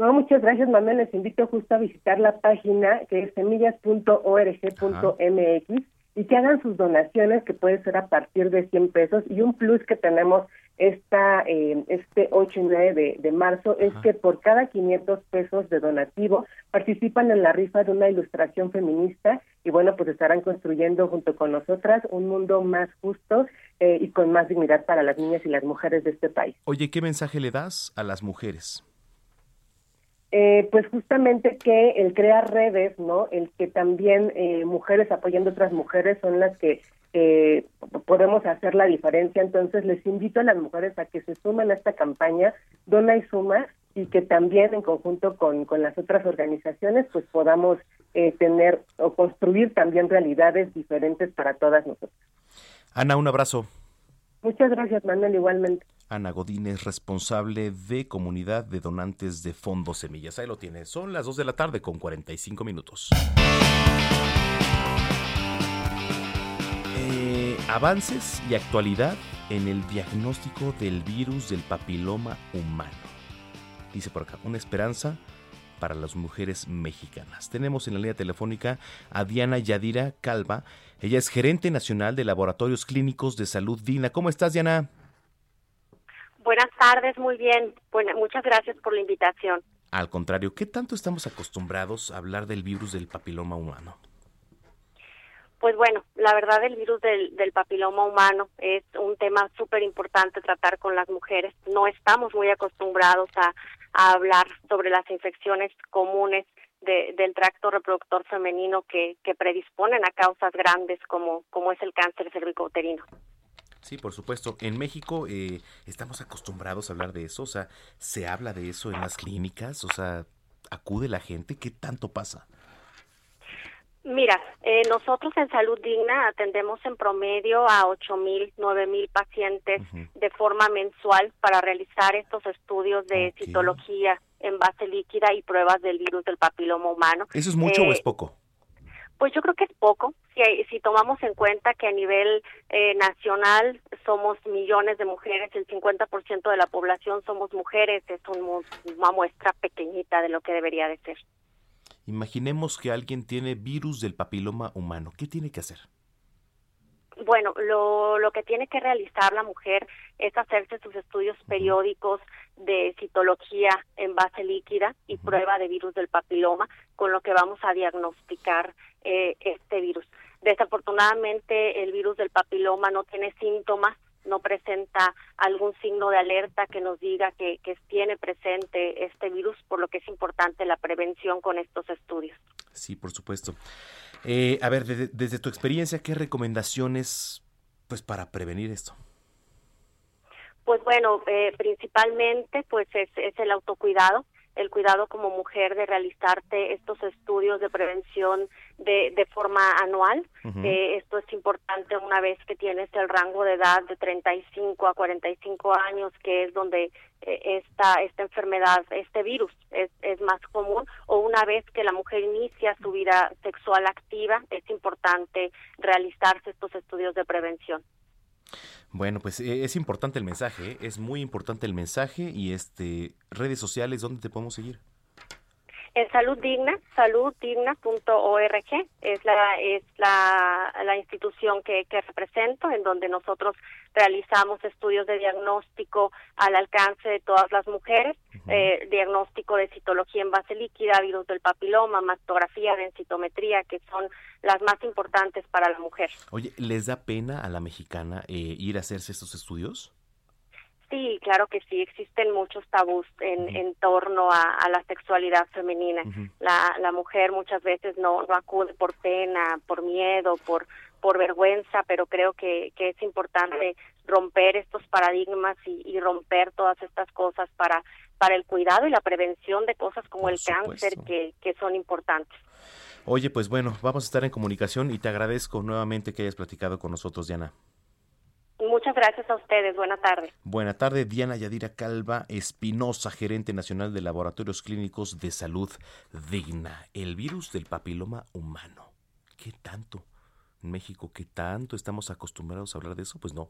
No, muchas gracias, Manuel. Les invito justo a visitar la página que es semillas.org.mx y que hagan sus donaciones, que puede ser a partir de 100 pesos. Y un plus que tenemos esta, eh, este 8 y 9 de, marzo es que por cada 500 pesos de donativo participan en la rifa de una ilustración feminista y bueno, pues estarán construyendo junto con nosotras un mundo más justo eh, y con más dignidad para las niñas y las mujeres de este país. Oye, ¿qué mensaje le das a las mujeres? Eh, pues justamente que el crear redes, ¿no? El que también eh, mujeres apoyando a otras mujeres son las que eh, podemos hacer la diferencia. Entonces les invito a las mujeres a que se sumen a esta campaña, Dona y Suma, y que también en conjunto con, con las otras organizaciones pues podamos tener o construir también realidades diferentes para todas nosotras. Ana, un abrazo. Muchas gracias, Manuel, igualmente. Ana Godínez, responsable de comunidad de donantes de Fondos Semillas. Ahí lo tiene. Son las 2 de la tarde con 45 minutos. Eh, avances y actualidad en el diagnóstico del virus del papiloma humano. Dice por acá, una esperanza para las mujeres mexicanas. Tenemos en la línea telefónica a Diana Yadira Calva. Ella es gerente nacional de Laboratorios Clínicos de Salud Digna. ¿Cómo estás, Diana? Buenas tardes, muy bien. Bueno, muchas gracias por la invitación. Al contrario, ¿qué tanto estamos acostumbrados a hablar del virus del papiloma humano? Pues bueno, la verdad el virus del, del papiloma humano es un tema súper importante tratar con las mujeres. No estamos muy acostumbrados a, a hablar sobre las infecciones comunes de, del tracto reproductor femenino que, que predisponen a causas grandes como, como es el cáncer cervicouterino. Sí, por supuesto. En México eh, estamos acostumbrados a hablar de eso, o sea, se habla de eso en las clínicas, o sea, acude la gente, ¿qué tanto pasa? Mira, eh, nosotros en Salud Digna atendemos en promedio a ocho mil, nueve mil pacientes de forma mensual para realizar estos estudios de citología en base líquida y pruebas del virus del papiloma humano. ¿Eso es mucho o es poco? Pues yo creo que es poco, si, si tomamos en cuenta que a nivel eh, nacional somos millones de mujeres, el 50% de la población somos mujeres, es una muestra pequeñita de lo que debería de ser. Imaginemos que alguien tiene virus del papiloma humano, ¿qué tiene que hacer? Bueno, lo, lo que tiene que realizar la mujer es hacerse sus estudios periódicos de citología en base líquida y prueba de virus del papiloma, con lo que vamos a diagnosticar eh, este virus. Desafortunadamente, el virus del papiloma no tiene síntomas, no presenta algún signo de alerta que nos diga que, que tiene presente este virus, por lo que es importante la prevención con estos estudios. Sí, por supuesto. Eh, a ver, desde, desde, tu experiencia, ¿qué recomendaciones pues para prevenir esto? Pues bueno, eh, principalmente pues es, es el autocuidado el cuidado como mujer de realizarte estos estudios de prevención de, de forma anual. eh, esto es importante una vez que tienes el rango de edad de 35 a 45 años, que es donde eh, esta, esta enfermedad, este virus es, es más común, o una vez que la mujer inicia su vida sexual activa, es importante realizarse estos estudios de prevención. Bueno, pues eh, es importante el mensaje, ¿eh? es muy importante el mensaje y este redes sociales, ¿dónde te podemos seguir? En Salud Digna, saluddigna.org es la es la, la institución que, que represento, en donde nosotros realizamos estudios de diagnóstico al alcance de todas las mujeres, eh, diagnóstico de citología en base líquida, virus del papiloma, mastografía, densitometría, que son las más importantes para la mujer. Oye, ¿les da pena a la mexicana eh, ir a hacerse estos estudios? Claro que sí, existen muchos tabús en, en torno a, la sexualidad femenina. la, la mujer muchas veces no, no acude por pena, por miedo, por, por vergüenza, pero creo que, que es importante romper estos paradigmas y, y, romper todas estas cosas para, para el cuidado y la prevención de cosas como el cáncer que, que son importantes. Oye, pues bueno, vamos a estar en comunicación y te agradezco nuevamente que hayas platicado con nosotros, Diana. Muchas gracias a ustedes. Buena tarde. Buena tarde, Diana Yadira Calva Espinosa, gerente nacional de Laboratorios Clínicos de Salud Digna. El virus del papiloma humano. ¿Qué tanto? En México, ¿qué tanto estamos acostumbrados a hablar de eso? Pues no,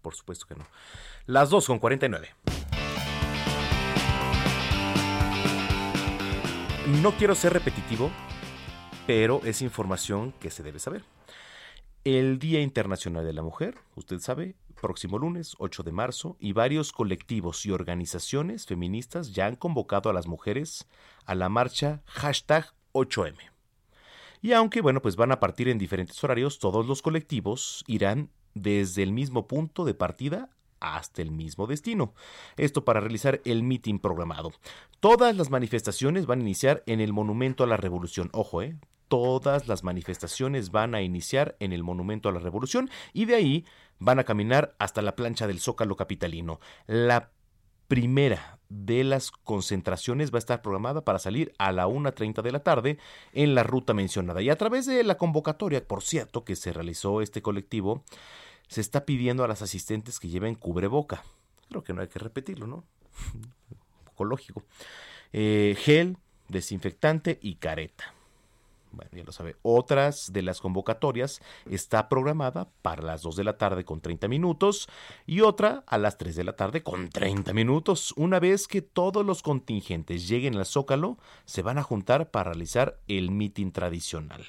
por supuesto que no. Las 2 con 49. No quiero ser repetitivo, pero es información que se debe saber. El Día Internacional de la Mujer, usted sabe, próximo lunes 8 de marzo, y varios colectivos y organizaciones feministas ya han convocado a las mujeres a la marcha hashtag 8M. Y aunque, bueno, pues van a partir en diferentes horarios, todos los colectivos irán desde el mismo punto de partida hasta el mismo destino. Esto para realizar el mitin programado. Todas las manifestaciones van a iniciar en el Monumento a la Revolución. Ojo, eh, todas las manifestaciones van a iniciar en el Monumento a la Revolución y de ahí van a caminar hasta la plancha del Zócalo Capitalino. La primera de las concentraciones va a estar programada para salir a la 1.30 de la tarde en la ruta mencionada. Y a través de la convocatoria, por cierto, que se realizó este colectivo, se está pidiendo a las asistentes que lleven cubreboca. Creo que no hay que repetirlo, ¿no? Un poco lógico. Eh, gel, desinfectante y careta bueno, ya lo sabe, otras de las convocatorias está programada para las 2 de la tarde con 30 minutos y otra a las 3 de la tarde con 30 minutos. Una vez que todos los contingentes lleguen al Zócalo, se van a juntar para realizar el mitin tradicional.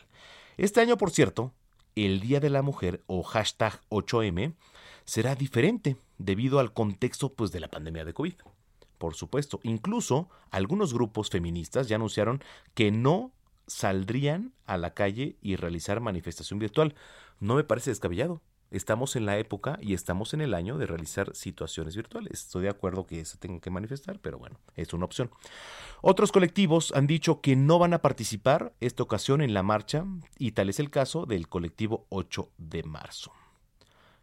Este año, por cierto, el Día de la Mujer o hashtag 8M será diferente debido al contexto pues, de la pandemia de COVID. Por supuesto, incluso algunos grupos feministas ya anunciaron que no saldrían a la calle y realizar manifestación virtual. No me parece descabellado. Estamos en la época y estamos en el año de realizar situaciones virtuales. Estoy de acuerdo que se tengan que manifestar, pero bueno, es una opción. Otros colectivos han dicho que no van a participar esta ocasión en la marcha y tal es el caso del colectivo 8 de marzo.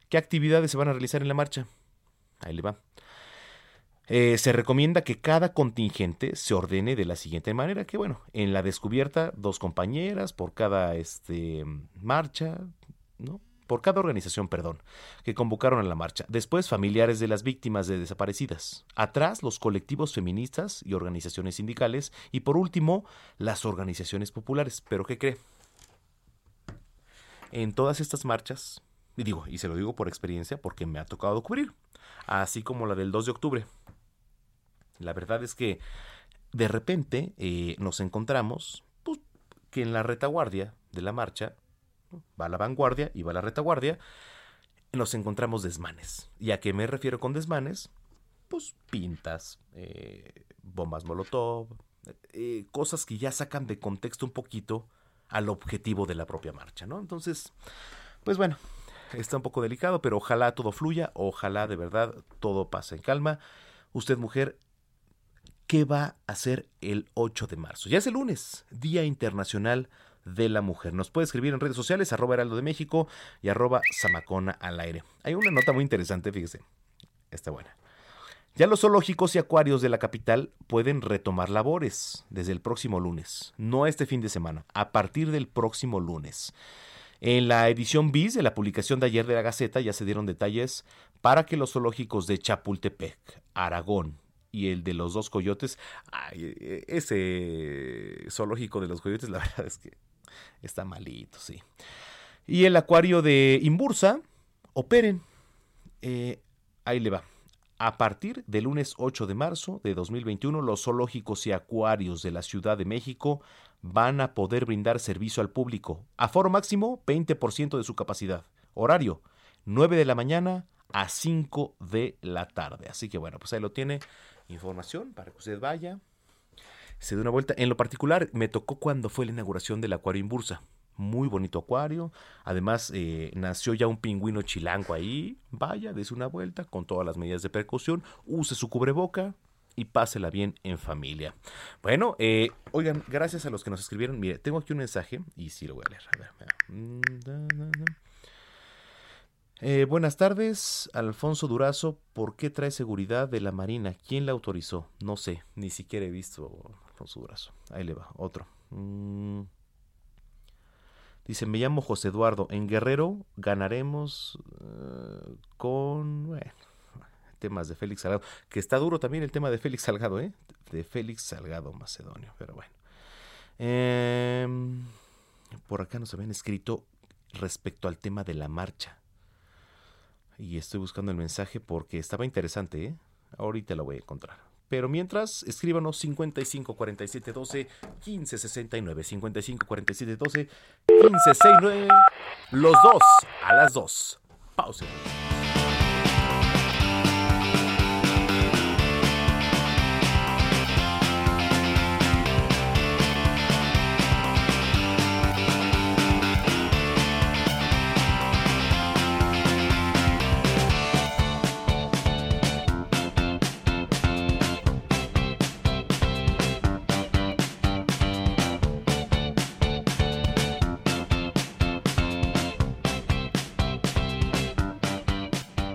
¿Qué actividades se van a realizar en la marcha? Ahí le va. Eh, se recomienda que cada contingente se ordene de la siguiente manera, que bueno, en la descubierta dos compañeras por cada este, marcha, ¿no? Por cada organización, perdón, que convocaron a la marcha. Después, familiares de las víctimas de desaparecidas. Atrás, los colectivos feministas y organizaciones sindicales. Y por último, las organizaciones populares. ¿Pero qué cree? En todas estas marchas, y digo, y se lo digo por experiencia porque me ha tocado cubrir, así como la del 2 de octubre, la verdad es que de repente eh, nos encontramos pues, que en la retaguardia de la marcha, va la vanguardia y va la retaguardia, nos encontramos desmanes. ¿Y a qué me refiero con desmanes? Pues pintas, eh, bombas molotov, eh, cosas que ya sacan de contexto un poquito al objetivo de la propia marcha, ¿no? Entonces, pues bueno, está un poco delicado, pero ojalá todo fluya, ojalá de verdad todo pase en calma. Usted, mujer, qué va a hacer el 8 de marzo. Ya es el lunes, Día Internacional de la Mujer. Nos puede escribir en redes sociales, arroba heraldo de México y arroba zamacona al aire. Hay una nota muy interesante, fíjese. Está buena. Ya los zoológicos y acuarios de la capital pueden retomar labores desde el próximo lunes, no este fin de semana, a partir del próximo lunes. En la edición bis de la publicación de ayer de la Gaceta ya se dieron detalles para que los zoológicos de Chapultepec, Aragón, y el de los dos coyotes. E, ese zoológico de los coyotes, la verdad es que está malito, sí. Y el acuario de Imbursa, operen. Eh, ahí le va. A partir del lunes 8 de marzo de 2021, los zoológicos y acuarios de la Ciudad de México van a poder brindar servicio al público. Aforo máximo, 20% de su capacidad. Horario, 9 de la mañana a 5 de la tarde. Así que bueno, pues ahí lo tiene información para que usted vaya, se dé una vuelta. En lo particular, me tocó cuando fue la inauguración del Acuario Imbursa. muy bonito acuario. Además, eh, nació ya un pingüino chilango ahí. Vaya, des una vuelta con todas las medidas de precaución. Use su cubreboca y pásela bien en familia. Bueno, eh, oigan, gracias a los que nos escribieron. Mire, tengo aquí un mensaje y sí lo voy a leer. A ver. Mm, da, da, da. Eh, buenas tardes, Alfonso Durazo. ¿Por qué trae seguridad de la Marina? ¿Quién la autorizó? No sé, ni siquiera he visto Alfonso Durazo. Ahí le va, otro. Mm. Dice, me llamo José Eduardo. En Guerrero ganaremos eh, con... Temas de Félix Salgado. Que está duro también el tema de Félix Salgado, ¿eh? De Félix Salgado Macedonio, pero bueno. Em, por acá nos habían escrito respecto al tema de la marcha. Y estoy buscando el mensaje porque estaba interesante, ¿eh? Ahorita lo voy a encontrar. Pero mientras, escríbanos 55 47 12 15 69. 55 47 12 15 69. Los dos a las dos. Pausa.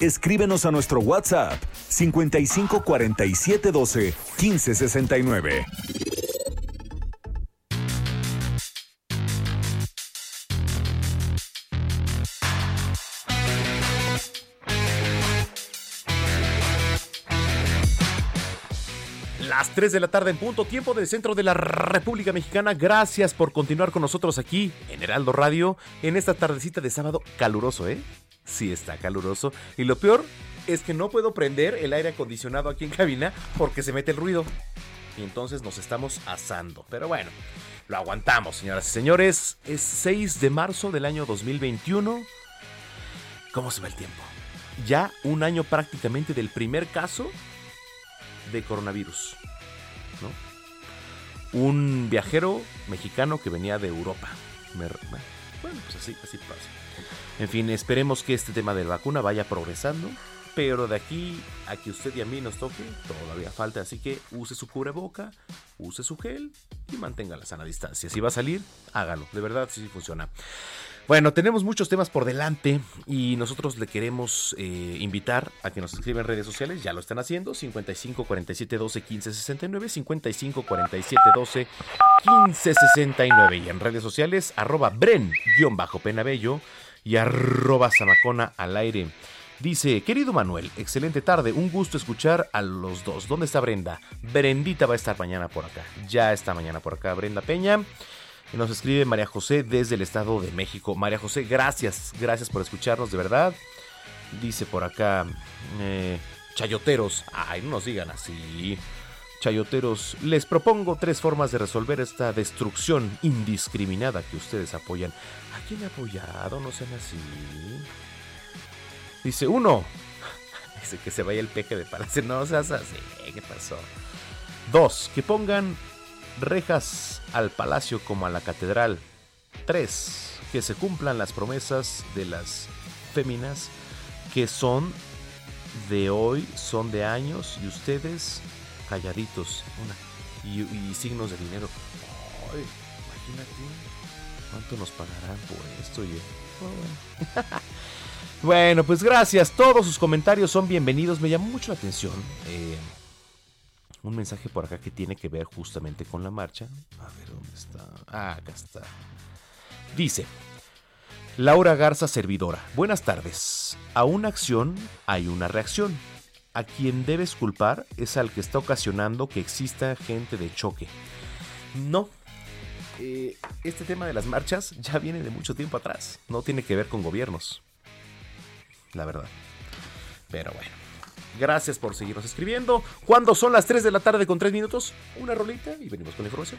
Escríbenos a nuestro WhatsApp 55 47 12 15 69. Las 3 de la tarde en punto, tiempo del centro de la República Mexicana. Gracias por continuar con nosotros aquí en Heraldo Radio en esta tardecita de sábado caluroso, ¿eh? Sí, está caluroso. Y lo peor es que no puedo prender el aire acondicionado aquí en cabina porque se mete el ruido. Y entonces nos estamos asando. Pero bueno, lo aguantamos, señoras y señores. Es 6 de marzo del año 2021. ¿Cómo se va el tiempo? Ya un año prácticamente del primer caso de coronavirus. Un viajero mexicano que venía de Europa. Bueno, pues así, así pasa. En fin, esperemos que este tema de la vacuna vaya progresando. Pero de aquí a que usted y a mí nos toque, todavía falta. Así que use su cubreboca, use su gel y mantenga la sana distancia. Si va a salir, hágalo. De verdad, sí, funciona. Bueno, tenemos muchos temas por delante y nosotros le queremos eh, invitar a que nos escriban en redes sociales. Ya lo están haciendo. 55 47 12 15 69. 55 47 12 15 69. Y en redes sociales, arroba bren-penabello y arroba zamacona al aire. Dice, querido Manuel, excelente tarde, un gusto escuchar a los dos. ¿Dónde está Brenda? Brendita va a estar mañana por acá. Ya está mañana por acá Brenda Peña. Nos escribe María José desde el Estado de México. María José, gracias, gracias por escucharnos, de verdad. Dice por acá, eh, chayoteros, ay, no nos digan así. Chayoteros, les propongo tres formas de resolver esta destrucción indiscriminada que ustedes apoyan. ¿A quién ha apoyado? No sean así. Dice, uno, dice que se vaya el peje de palacio. No seas así, ¿qué pasó? Dos, que pongan rejas al palacio como a la catedral. Tres, que se cumplan las promesas de las féminas que son de hoy, son de años y ustedes calladitos. Una, y, y signos de dinero. Ay, imagínate cuánto nos pagarán por esto. oye. Oh, bueno. Bueno, pues gracias. Todos sus comentarios son bienvenidos. Me llamó mucho la atención. eh, un mensaje por acá que tiene que ver justamente con la marcha. A ver, ¿dónde está? Ah, acá está. Dice, Laura Garza Servidora, buenas tardes. A una acción hay una reacción. A quien debes culpar es al que está ocasionando que exista gente de choque. No. eh, este tema de las marchas ya viene de mucho tiempo atrás. No tiene que ver con gobiernos. La verdad. Pero bueno. Gracias por seguirnos escribiendo. Cuando son las 3 de la tarde con 3 minutos, una rolita y venimos con la información.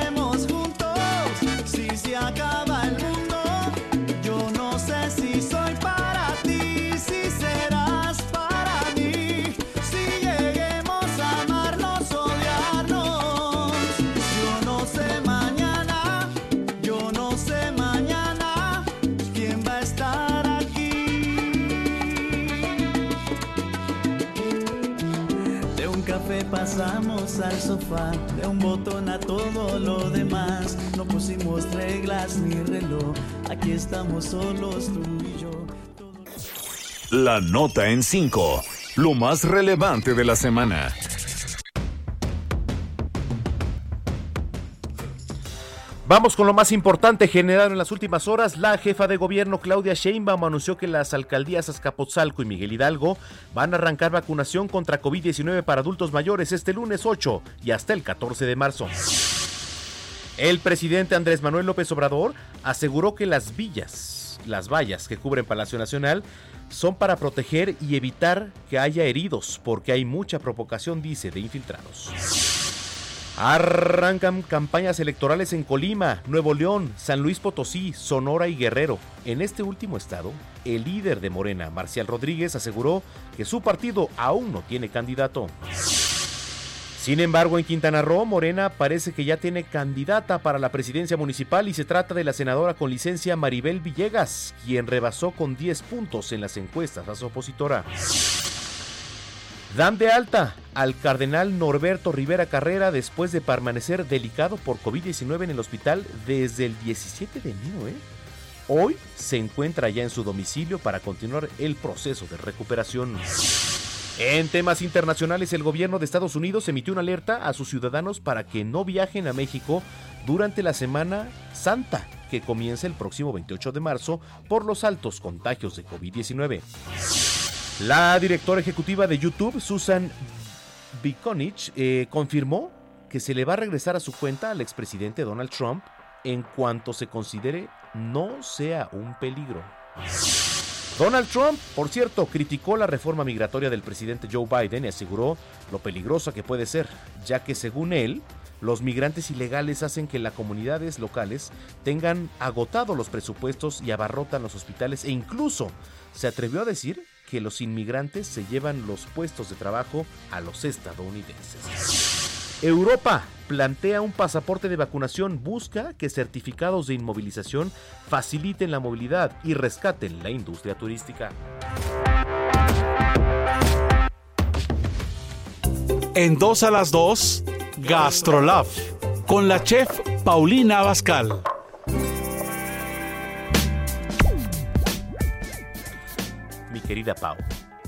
al sofá, de un botón a todo lo demás. No pusimos reglas ni reloj, aquí estamos solos tú y yo. La nota en 5. Lo más relevante de la semana. Vamos con lo más importante generado en las últimas horas. La jefa de gobierno Claudia Sheinbaum anunció que las alcaldías Azcapotzalco y Miguel Hidalgo van a arrancar vacunación contra COVID-19 para adultos mayores este lunes 8 y hasta el 14 de marzo. El presidente Andrés Manuel López Obrador aseguró que las villas, las vallas que cubren Palacio Nacional, son para proteger y evitar que haya heridos, porque hay mucha provocación, dice, de infiltrados. Arrancan campañas electorales en Colima, Nuevo León, San Luis Potosí, Sonora y Guerrero. En este último estado, el líder de Morena, Marcial Rodríguez, aseguró que su partido aún no tiene candidato. Sin embargo, en Quintana Roo, Morena parece que ya tiene candidata para la presidencia municipal y se trata de la senadora con licencia Maribel Villegas, quien rebasó con 10 puntos en las encuestas a su opositora. Dan de alta al cardenal Norberto Rivera Carrera después de permanecer delicado por COVID-19 en el hospital desde el 17 de enero. ¿eh? Hoy se encuentra ya en su domicilio para continuar el proceso de recuperación. En temas internacionales, el gobierno de Estados Unidos emitió una alerta a sus ciudadanos para que no viajen a México durante la Semana Santa, que comienza el próximo 28 de marzo por los altos contagios de COVID-19. La directora ejecutiva de YouTube, Susan Bikonich, eh, confirmó que se le va a regresar a su cuenta al expresidente Donald Trump en cuanto se considere no sea un peligro. Donald Trump, por cierto, criticó la reforma migratoria del presidente Joe Biden y aseguró lo peligrosa que puede ser, ya que según él, los migrantes ilegales hacen que las comunidades locales tengan agotado los presupuestos y abarrotan los hospitales e incluso se atrevió a decir que los inmigrantes se llevan los puestos de trabajo a los estadounidenses. Europa plantea un pasaporte de vacunación, busca que certificados de inmovilización faciliten la movilidad y rescaten la industria turística. En dos a las dos, Gastrolab, con la chef Paulina Abascal. Querida Pau,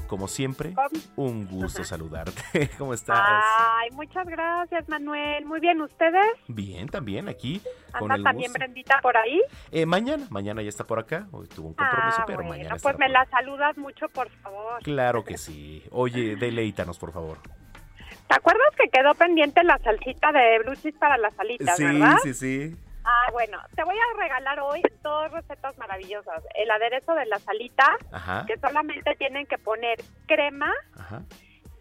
como siempre, un gusto saludarte. ¿Cómo estás? Ay, muchas gracias, Manuel. Muy bien, ¿ustedes? Bien, también aquí. Con ¿Anda el también gusto. Brendita por ahí? Eh, mañana, mañana ya está por acá. Hoy tuvo un compromiso, Ah, pero bueno, mañana pues me la saludas mucho, por favor. Claro que sí. Oye, deleítanos, por favor. ¿Te acuerdas que quedó pendiente la salsita de blue cheese para las alitas, sí, verdad? sí, sí. Ah, bueno, te voy a regalar hoy dos recetas maravillosas. El aderezo de las alitas, Ajá. que solamente tienen que poner crema, Ajá.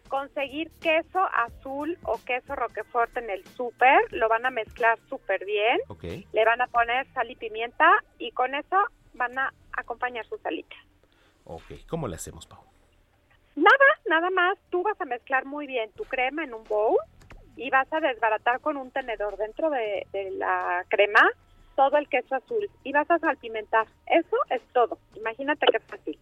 conseguir queso azul o queso roquefort en el súper, lo van a mezclar súper bien, le van a poner sal y pimienta y con eso van a acompañar sus alitas. Ok, ¿cómo le hacemos, Pau? Nada, nada más. Tú vas a mezclar muy bien tu crema en un bowl y vas a desbaratar con un tenedor dentro de, la crema todo el queso azul y vas a salpimentar. Eso es todo. Imagínate qué fácil.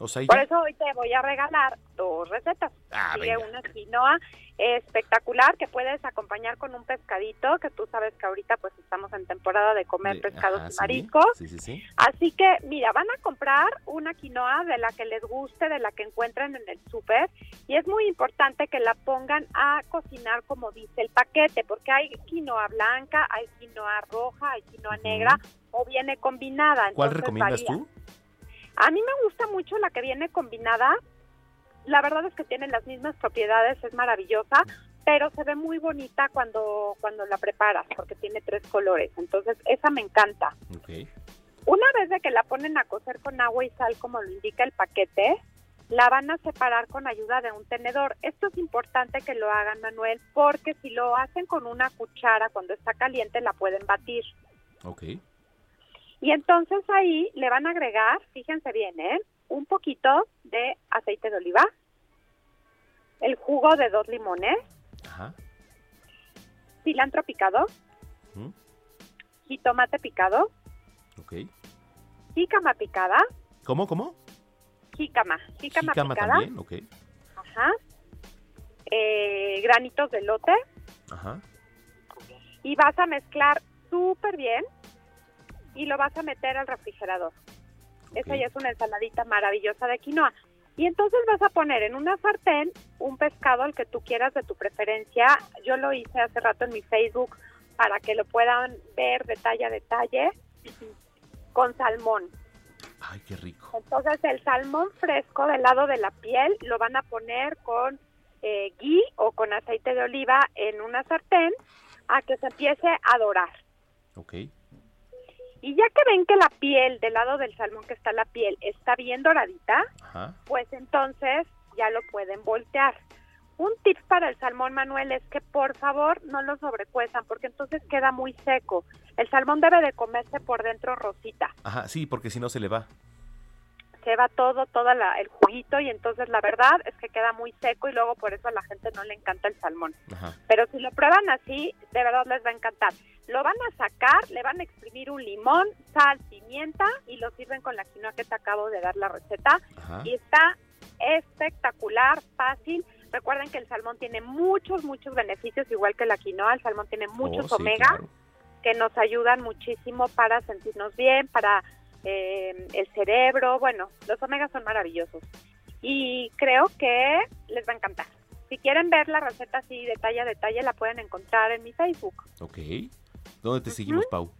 O sea, Por eso hoy te voy a regalar dos recetas. Ah, una quinoa espectacular que puedes acompañar con un pescadito, que tú sabes que ahorita pues estamos en temporada de comer De- pescados ajá, y mariscos. Sí, sí, sí. Así que, mira, van a comprar una quinoa de la que les guste, de la que encuentren en el súper, y es muy importante que la pongan a cocinar como dice el paquete, porque hay quinoa blanca, hay quinoa roja, hay quinoa negra, o viene combinada. ¿Cuál entonces recomiendas varía. tú? A mí me gusta mucho la que viene combinada. La verdad es que tiene las mismas propiedades, es maravillosa, pero se ve muy bonita cuando, cuando la preparas, porque tiene tres colores. Entonces, esa me encanta. Una vez de que la ponen a cocer con agua y sal, como lo indica el paquete, la van a separar con ayuda de un tenedor. Esto es importante que lo hagan, Manuel, porque si lo hacen con una cuchara cuando está caliente, la pueden batir. Ok. Y entonces ahí le van a agregar, fíjense bien, ¿eh? un poquito de aceite de oliva, el jugo de dos limones, Ajá. cilantro picado, Ujú. jitomate picado, Ok. jícama picada, ¿Cómo, cómo? jícama, jícama, Jícama picada, también, ok. ajá, eh, granitos de lote Ajá. y vas a mezclar súper bien y lo vas a meter al refrigerador. Esa ya es una ensaladita maravillosa de quinoa. Y entonces vas a poner en una sartén un pescado al que tú quieras de tu preferencia. Yo lo hice hace rato en mi Facebook para que lo puedan ver detalle a detalle con salmón. Ay, qué rico. Entonces el salmón fresco del lado de la piel lo van a poner con eh, ghee o con aceite de oliva en una sartén a que se empiece a dorar. Ok. Y ya que ven que la piel, del lado del salmón que está la piel, está bien doradita, Ajá. pues entonces ya lo pueden voltear. Un tip para el salmón, Manuel, es que por favor no lo sobrecuezan porque entonces queda muy seco. El salmón debe de comerse por dentro rosita. Ajá, sí, porque si no se le va. Se va todo, todo la- el juguito y entonces la verdad es que queda muy seco y luego por eso a la gente no le encanta el salmón. Ajá. Pero si lo prueban así, de verdad les va a encantar. Lo van a sacar, le van a exprimir un limón, sal, pimienta y lo sirven con la quinoa que te acabo de dar la receta. Ajá. Y está espectacular, fácil. Recuerden que el salmón tiene muchos, muchos beneficios, igual que la quinoa. El salmón tiene muchos Oh, sí, omega claro. que nos ayudan muchísimo para sentirnos bien, para eh, el cerebro. Bueno, los omegas son maravillosos. Y creo que les va a encantar. Si quieren ver la receta así detalle a detalle, la pueden encontrar en mi Facebook. Ok. ¿Dónde te seguimos, Pau?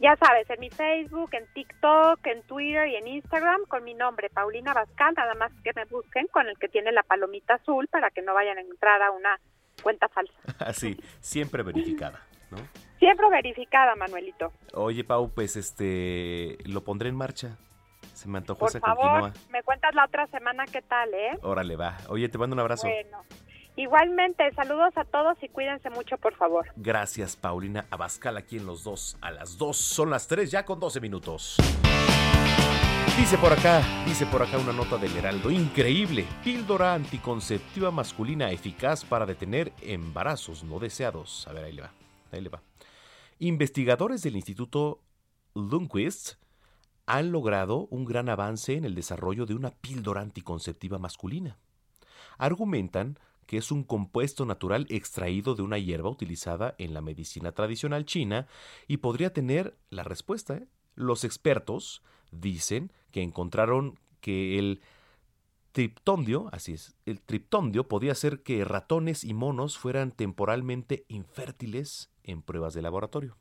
Ya sabes, en mi Facebook, en TikTok, en Twitter y en Instagram con mi nombre, Paulina Bascal, nada más que me busquen con el que tiene la palomita azul para que no vayan a entrar a una cuenta falsa. Así, siempre verificada, ¿no? Siempre verificada, Manuelito. Oye, Pau, pues este, lo pondré en marcha. Se me antojó Por esa favor, me cuentas la otra semana qué tal, ¿eh? Órale, va. Oye, te mando un abrazo. Bueno, igualmente, saludos a todos y cuídense mucho, por favor. Gracias, Paulina Abascal, aquí en los dos. A las dos son las tres, ya con 12 minutos. Dice por acá, dice por acá una nota del Heraldo. Increíble. Píldora anticonceptiva masculina eficaz para detener embarazos no deseados. A ver, ahí le va. Ahí le va. Investigadores del Instituto Lundquist han logrado un gran avance en el desarrollo de una píldora anticonceptiva masculina. Argumentan que es un compuesto natural extraído de una hierba utilizada en la medicina tradicional china y podría tener la respuesta. ¿eh? Los expertos dicen que encontraron que el triptondio, así es, el triptondio podía hacer que ratones y monos fueran temporalmente infértiles en pruebas de laboratorio.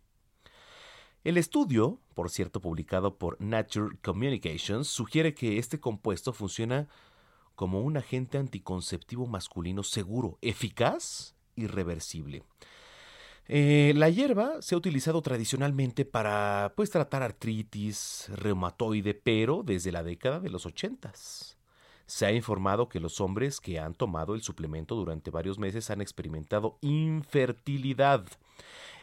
El estudio, por cierto publicado por Nature Communications, sugiere que este compuesto funciona como un agente anticonceptivo masculino seguro, eficaz y reversible. Eh, la hierba se ha utilizado tradicionalmente para pues, tratar artritis reumatoide, pero desde la década de los 80. Se ha informado que los hombres que han tomado el suplemento durante varios meses han experimentado infertilidad.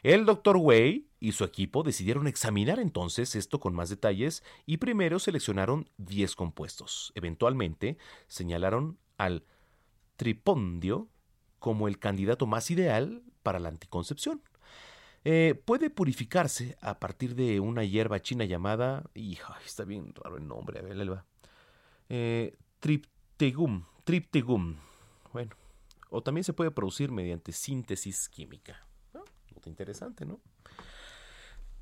El doctor Wei y su equipo decidieron examinar entonces esto con más detalles y primero seleccionaron 10 compuestos. Eventualmente señalaron al tripondio como el candidato más ideal para la anticoncepción. Eh, puede purificarse a partir de una hierba china llamada. Hija, está bien raro el nombre, a ver, ahí va. Eh, triptegum. Triptegum. Bueno, o también se puede producir mediante síntesis química. Interesante, ¿no?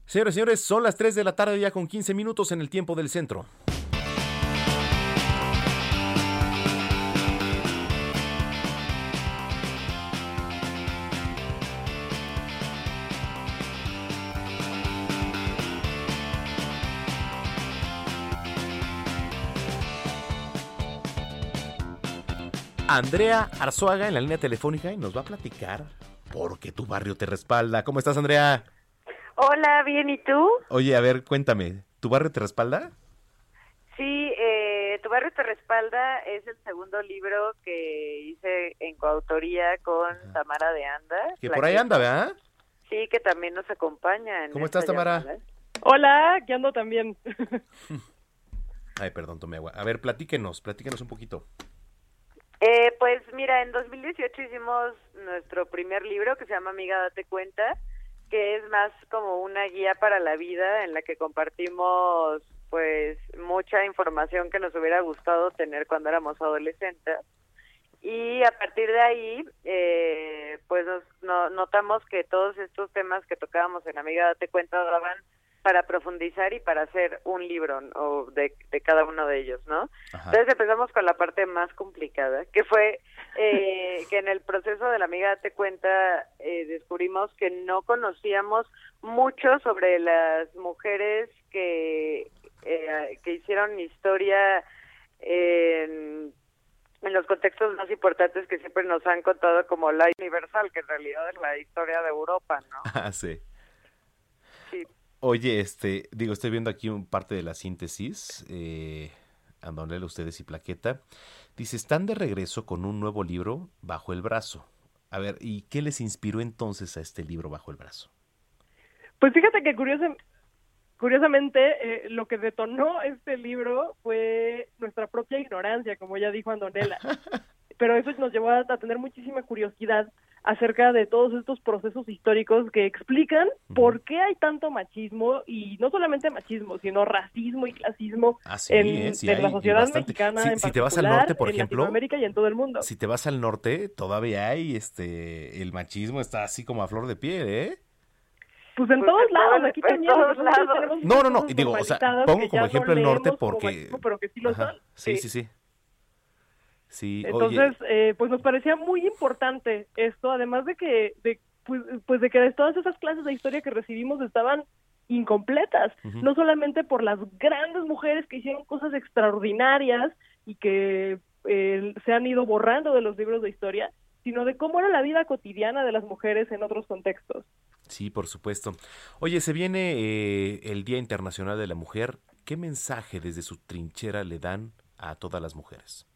Señores, señores, son las 3 de la tarde ya con 15 minutos en el tiempo del centro. Andrea Arzuaga en la línea telefónica y nos va a platicar porque tu barrio te respalda. ¿Cómo estás, Andrea? Hola, bien, ¿y tú? Oye, a ver, cuéntame, ¿tu barrio te respalda? Sí, eh, Tu barrio te respalda es el segundo libro que hice en coautoría con Tamara de Anda. Que por ahí anda, ¿verdad? Sí, que también nos acompaña. en ¿Cómo estás, Tamara? llamada. Hola, que ando también. Ay, perdón, tomé agua. A ver, platíquenos, platíquenos un poquito. Eh, pues mira, en 2018 hicimos nuestro primer libro que se llama Amiga Date Cuenta, que es más como una guía para la vida en la que compartimos pues mucha información que nos hubiera gustado tener cuando éramos adolescentes. Y a partir de ahí, eh, pues nos, no- notamos que todos estos temas que tocábamos en Amiga Date Cuenta daban para profundizar y para hacer un libro o de, de cada uno de ellos, ¿no? Entonces empezamos con la parte más complicada, que fue eh, que en el proceso de la amiga Date Cuenta eh, descubrimos que no conocíamos mucho sobre las mujeres que, eh, que hicieron historia en, en los contextos más importantes que siempre nos han contado como la universal, que en realidad es la historia de Europa, ¿no? Ah, sí. Oye, este, digo, estoy viendo aquí un parte de la síntesis. Eh, Andonela, ustedes y Plaqueta. Dice, están de regreso con un nuevo libro bajo el brazo. A ver, ¿y qué les inspiró entonces a este libro bajo el brazo? Pues fíjate que curiosa- curiosamente eh, lo que detonó este libro fue nuestra propia ignorancia, como ya dijo Andonela. Pero eso nos llevó a, a tener muchísima curiosidad acerca de todos estos procesos históricos que explican por qué hay tanto machismo y no solamente machismo, sino racismo y clasismo Ah, sí, en, eh, sí en la sociedad bastante. mexicana Si- en si te vas al norte, por en ejemplo, Latinoamérica y en todo el mundo. Si te vas al norte, todavía hay, este, el machismo está así como a flor de piel, ¿eh? Pues en Pues todos lados, aquí en también. todos lados. tenemos No, no, no, digo, o sea, pongo como ejemplo no el norte porque... machismo, pero que sí lo Ajá, son. Sí, sí, sí. Sí, Entonces, eh, pues nos parecía muy importante esto, además de que, de, pues, pues de que todas esas clases de historia que recibimos estaban incompletas, no solamente por las grandes mujeres que hicieron cosas extraordinarias y que eh, se han ido borrando de los libros de historia, sino de cómo era la vida cotidiana de las mujeres en otros contextos. Sí, por supuesto. Oye, se viene eh, el Día Internacional de la Mujer. ¿Qué mensaje desde su trinchera le dan a todas las mujeres?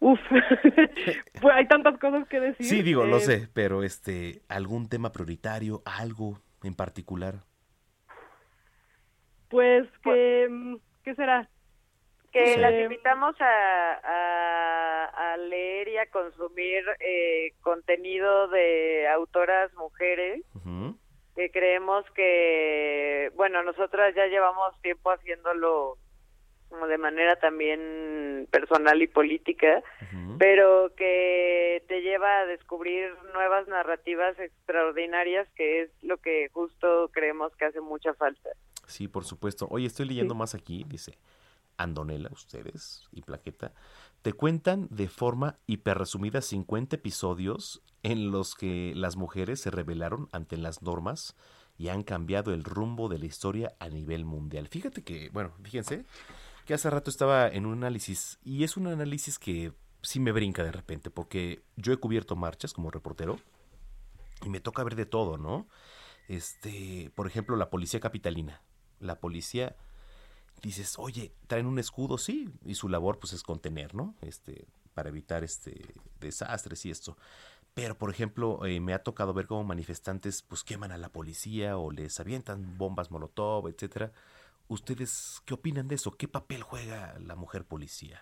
Uf, pues hay tantas cosas que decir. Sí, digo, lo eh, sé, pero este, algún tema prioritario, algo en particular. Pues que, mm, ¿qué será? que Sí. las invitamos a, a, a leer y a consumir eh, contenido de autoras mujeres que creemos que, bueno, nosotras ya llevamos tiempo haciéndolo como de manera también personal y política, pero que te lleva a descubrir nuevas narrativas extraordinarias, que es lo que justo creemos que hace mucha falta. Sí, por supuesto. Oye, estoy leyendo más aquí, dice Andonela, ustedes y Plaqueta, te cuentan de forma hiperresumida 50 episodios en los que las mujeres se rebelaron ante las normas y han cambiado el rumbo de la historia a nivel mundial. Fíjate que, bueno, fíjense que hace rato estaba en un análisis y es un análisis que sí me brinca de repente porque yo he cubierto marchas como reportero y me toca ver de todo, ¿no? Este, por ejemplo, la policía capitalina. La policía dices, "Oye, traen un escudo, sí, y su labor pues es contener, ¿no? Este, para evitar este desastres y esto. pero por ejemplo eh, me ha tocado ver cómo manifestantes pues queman a la policía o les avientan bombas molotov, etcétera. ¿Ustedes qué opinan de eso? ¿Qué papel juega la mujer policía?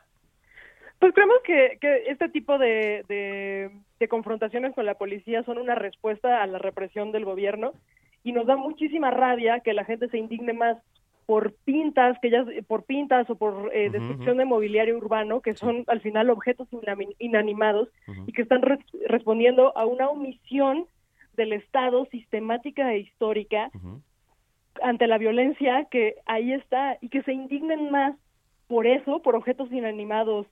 Pues creemos que, que este tipo de, de, de confrontaciones con la policía son una respuesta a la represión del gobierno y nos da muchísima rabia que la gente se indigne más por pintas que ya por pintas o por eh, destrucción de mobiliario urbano que son al final objetos inanimados y que están res- respondiendo a una omisión del Estado sistemática e histórica ante la violencia que ahí está y que se indignen más por eso, por objetos inanimados,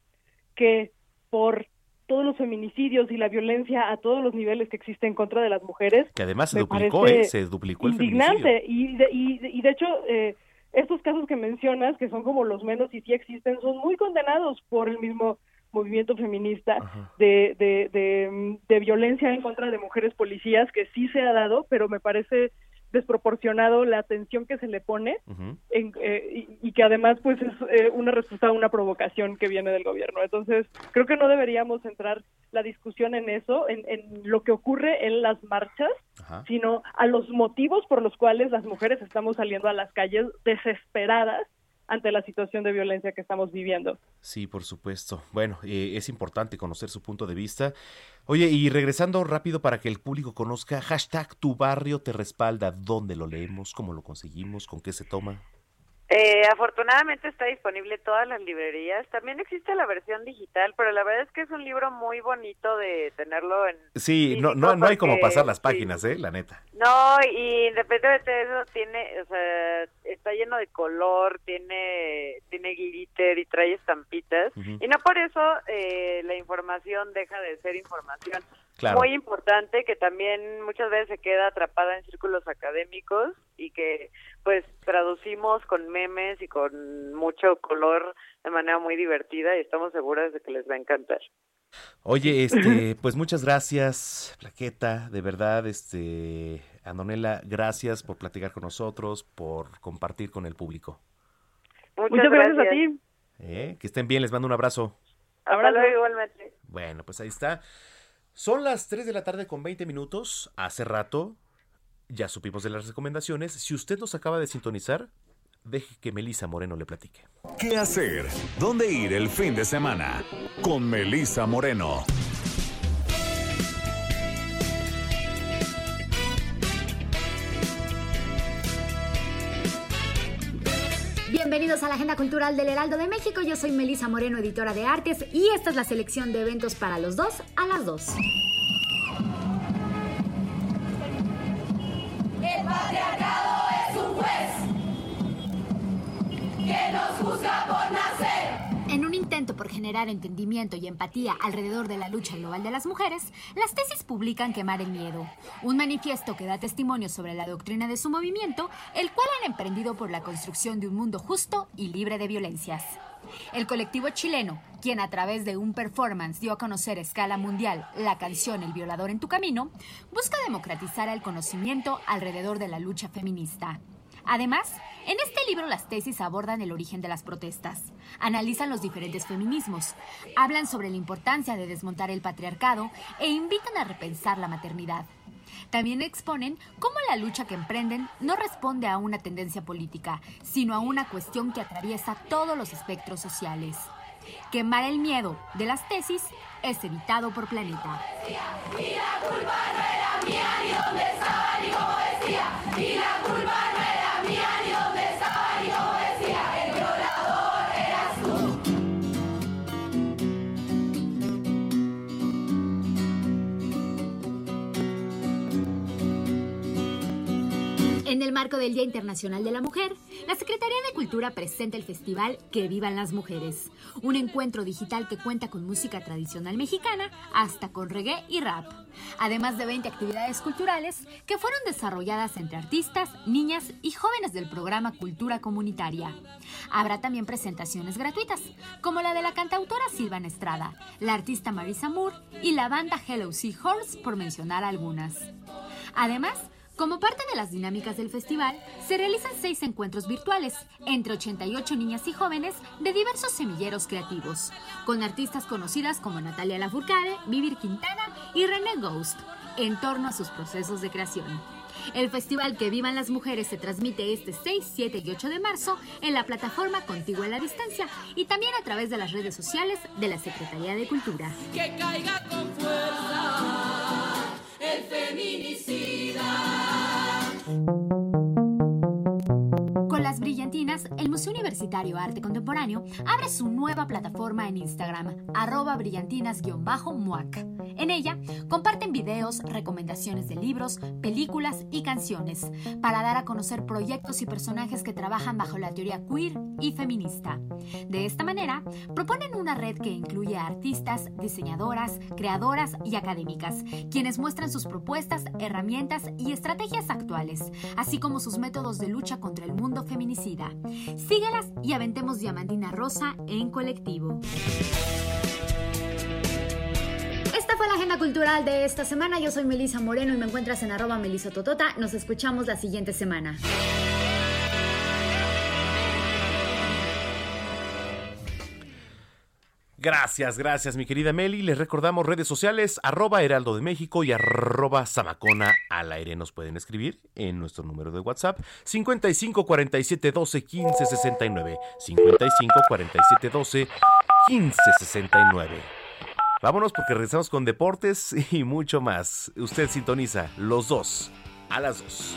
que por todos los feminicidios y la violencia a todos los niveles que existen en contra de las mujeres. Que además se duplicó, ¿eh? Se duplicó el feminicidio. indignante y de, y, y de hecho eh, estos casos que mencionas que son como los menos y sí existen son muy condenados por el mismo movimiento feminista de, de, de, de violencia en contra de mujeres policías que sí se ha dado pero me parece desproporcionado la atención que se le pone en- eh, y, y que además pues es eh, una respuesta a una provocación que viene del gobierno. Entonces creo que no deberíamos centrar la discusión en eso, en, en lo que ocurre en las marchas, sino a los motivos por los cuales las mujeres estamos saliendo a las calles desesperadas ante la situación de violencia que estamos viviendo. Sí, por supuesto. Bueno, eh, es importante conocer su punto de vista. Oye, y regresando rápido para que el público conozca, hashtag tu barrio te respalda. ¿Dónde lo leemos? ¿Cómo lo conseguimos? ¿Con qué se toma? Eh, afortunadamente está disponible en todas las librerías. También existe la versión digital, pero la verdad es que es un libro muy bonito de tenerlo en... Sí, no, no, no hay como pasar las sí. páginas, ¿eh? La neta. No, y independientemente de eso, tiene, o sea, está lleno de color, tiene, tiene glitter y trae estampitas. Y no por eso eh, la información deja de ser información. Claro. Muy importante que también muchas veces se queda atrapada en círculos académicos y que pues traducimos con memes y con mucho color de manera muy divertida y estamos seguras de que les va a encantar. Oye, este, pues muchas gracias, Plaqueta, de verdad, este, Andonela, gracias por platicar con nosotros, por compartir con el público. Muchas, Muchas gracias a ti. ¿eh? Que estén bien, les mando un abrazo. Hasta luego igualmente. Bueno, pues ahí está. Son las 3 de la tarde con 20 minutos. Hace rato ya supimos de las recomendaciones. Si usted nos acaba de sintonizar, deje que Melisa Moreno le platique. ¿Qué hacer? ¿Dónde ir el fin de semana? Con Melissa Moreno. Bienvenidos a la Agenda Cultural del Heraldo de México. Yo soy Melisa Moreno, editora de artes, y esta es la selección de eventos para los dos a las dos. El patriarcado es un juez que nos juzga por nacer. Por generar entendimiento y empatía alrededor de la lucha global de las mujeres, las tesis publican Quemar el Miedo, un manifiesto que da testimonio sobre la doctrina de su movimiento, el cual han emprendido por la construcción de un mundo justo y libre de violencias. El colectivo chileno, quien a través de un performance dio a conocer a escala mundial la canción El violador en tu camino, busca democratizar el conocimiento alrededor de la lucha feminista. Además, en este libro las tesis abordan el origen de las protestas, analizan los diferentes feminismos, hablan sobre la importancia de desmontar el patriarcado e invitan a repensar la maternidad. También exponen cómo la lucha que emprenden no responde a una tendencia política, sino a una cuestión que atraviesa todos los espectros sociales. Quemar el miedo de las tesis es editado por Planeta. Marco del Día Internacional de la Mujer, la Secretaría de Cultura presenta el festival Que Vivan las Mujeres, un encuentro digital que cuenta con música tradicional mexicana hasta con reggae y rap, además de 20 actividades culturales que fueron desarrolladas entre artistas, niñas y jóvenes del programa Cultura Comunitaria. Habrá también presentaciones gratuitas, como la de la cantautora Silvana Estrada, la artista Marisa Moore y la banda Hello Seahorse, por mencionar algunas. Además, como parte de las dinámicas del festival, se realizan seis encuentros virtuales entre 88 niñas y jóvenes de diversos semilleros creativos, con artistas conocidas como Natalia Lafourcade, Vivir Quintana y René Ghost en torno a sus procesos de creación. El festival Que Vivan las Mujeres se transmite este 6, 7 y 8 de marzo en la plataforma Contigo a la Distancia y también a través de las redes sociales de la Secretaría de Cultura. Que caiga con fuerza el feminicida. Brillantinas, el Museo Universitario Arte Contemporáneo abre su nueva plataforma en Instagram, arroba brillantinas-muac. En ella comparten videos, recomendaciones de libros, películas y canciones para dar a conocer proyectos y personajes que trabajan bajo la teoría queer y feminista. De esta manera, proponen una red que incluye artistas, diseñadoras, creadoras y académicas, quienes muestran sus propuestas, herramientas y estrategias actuales, así como sus métodos de lucha contra el mundo Síguelas y aventemos diamantina rosa en colectivo. Esta fue la agenda cultural de esta semana. Yo soy Melisa Moreno y me encuentras en arroba melisototota. Nos escuchamos la siguiente semana. Gracias, gracias, mi querida Meli. Les recordamos redes sociales, arroba Heraldo de México y arroba Zamacona al aire. Nos pueden escribir en nuestro número de WhatsApp 55 47 12 15 69. 55 47 12 15 69. Vámonos porque regresamos con deportes y mucho más. Usted sintoniza los dos a las dos.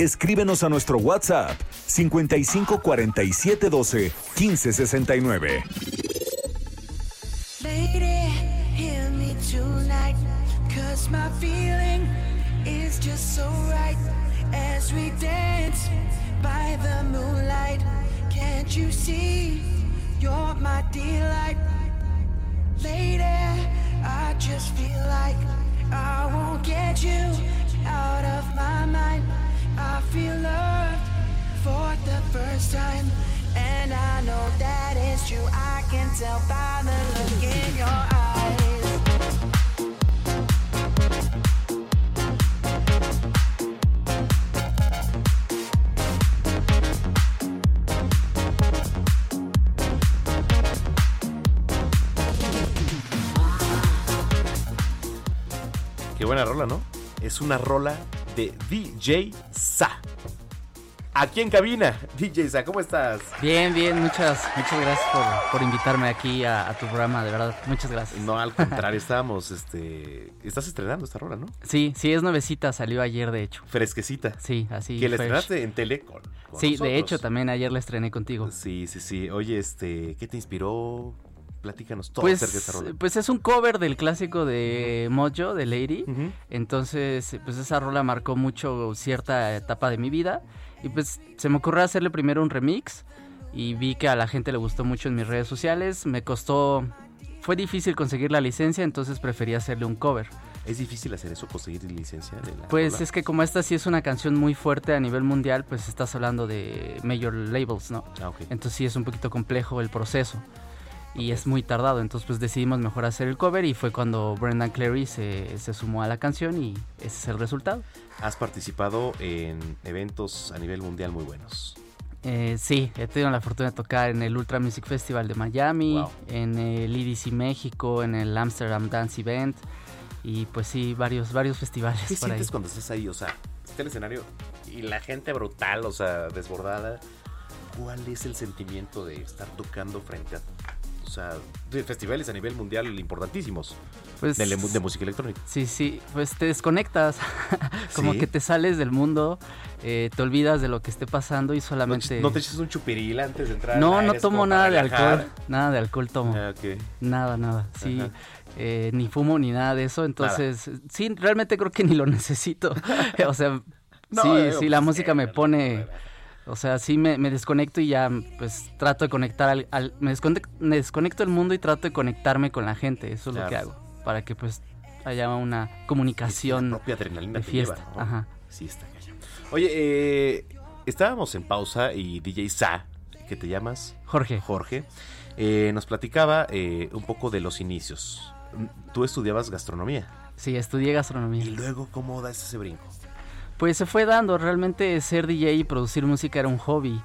Escríbenos a nuestro WhatsApp 55 47 12 15 69. Lady, hear me tonight, cause my feeling is just so right as we dance by the moonlight. Can't you see you're my delight? Lady, I just feel like I won't get you out of my mind. I feel loved for the first time, and I know that it's true. I can tell by the look in your eyes. Qué buena rola, ¿no? Es una rola de DJ Sa. Aquí en cabina, DJ Sa, ¿cómo estás? Bien, bien, muchas, muchas gracias por, por invitarme aquí a, a tu programa, de verdad, muchas gracias. No, al contrario, estábamos, este... Estás estrenando esta rola, ¿no? Sí, sí, es nuevecita, salió ayer de hecho. Fresquecita. Sí, así. Que la estrenaste en tele con, con Sí, de hecho también ayer la estrené contigo. Sí, sí, sí. Oye, este, ¿qué te inspiró? Platícanos todo Pues, acerca de esta rola. pues es un cover del clásico de Mojo, de Lady. Entonces, pues esa rola marcó mucho cierta etapa de mi vida. Y pues se me ocurrió hacerle primero un remix. Y vi que a la gente le gustó mucho en mis redes sociales. Me costó... Fue difícil conseguir la licencia, entonces preferí hacerle un cover. ¿Es difícil hacer eso, conseguir licencia de la Pues rola? es que como esta sí es una canción muy fuerte a nivel mundial, pues estás hablando de major labels, ¿no? Ah. Entonces sí es un poquito complejo el proceso y es muy tardado, entonces pues decidimos mejor hacer el cover y fue cuando Brendan Cleary se, se sumó a la canción y ese es el resultado. Has participado en eventos a nivel mundial muy buenos. Eh, sí, he tenido la fortuna de tocar en el Ultra Music Festival de Miami, Wow. en el EDC México, en el Amsterdam Dance Event y pues sí, varios, varios festivales ¿Qué por ahí. sientes cuando estás ahí? O sea, está el escenario y la gente brutal, o sea, desbordada. ¿Cuál es el sentimiento de estar tocando frente a, o sea, festivales a nivel mundial importantísimos Pues- de, música electrónica? Sí, sí, pues te desconectas, como Sí. que te sales del mundo, eh, te olvidas de lo que esté pasando y ¿No, solamente... no te echas un chupiril antes de entrar? No, no tomo nada de alcohol, nada de alcohol tomo. Ah. Nada, nada, sí, Ajá. eh, ni fumo ni nada de eso, entonces, sí, realmente creo que ni lo necesito, o sea, No, sí, digo, sí, la pues, música me pone... O sea, sí me, me desconecto y ya pues trato de conectar al... al- me, desconec- me desconecto del mundo y trato de conectarme con la gente. Eso es lo que hago. Para que pues haya una comunicación propia adrenalina de fiesta. lleva, ¿no? Ajá. Sí, está cañón. Oye, eh, estábamos en pausa y DJ Sa, que te llamas Jorge. Jorge, eh, nos platicaba eh, un poco de los inicios. Tú estudiabas gastronomía. Sí, estudié gastronomía. ¿Y luego cómo das ese brinco? Pues se fue dando, realmente ser DJ y producir música era un hobby.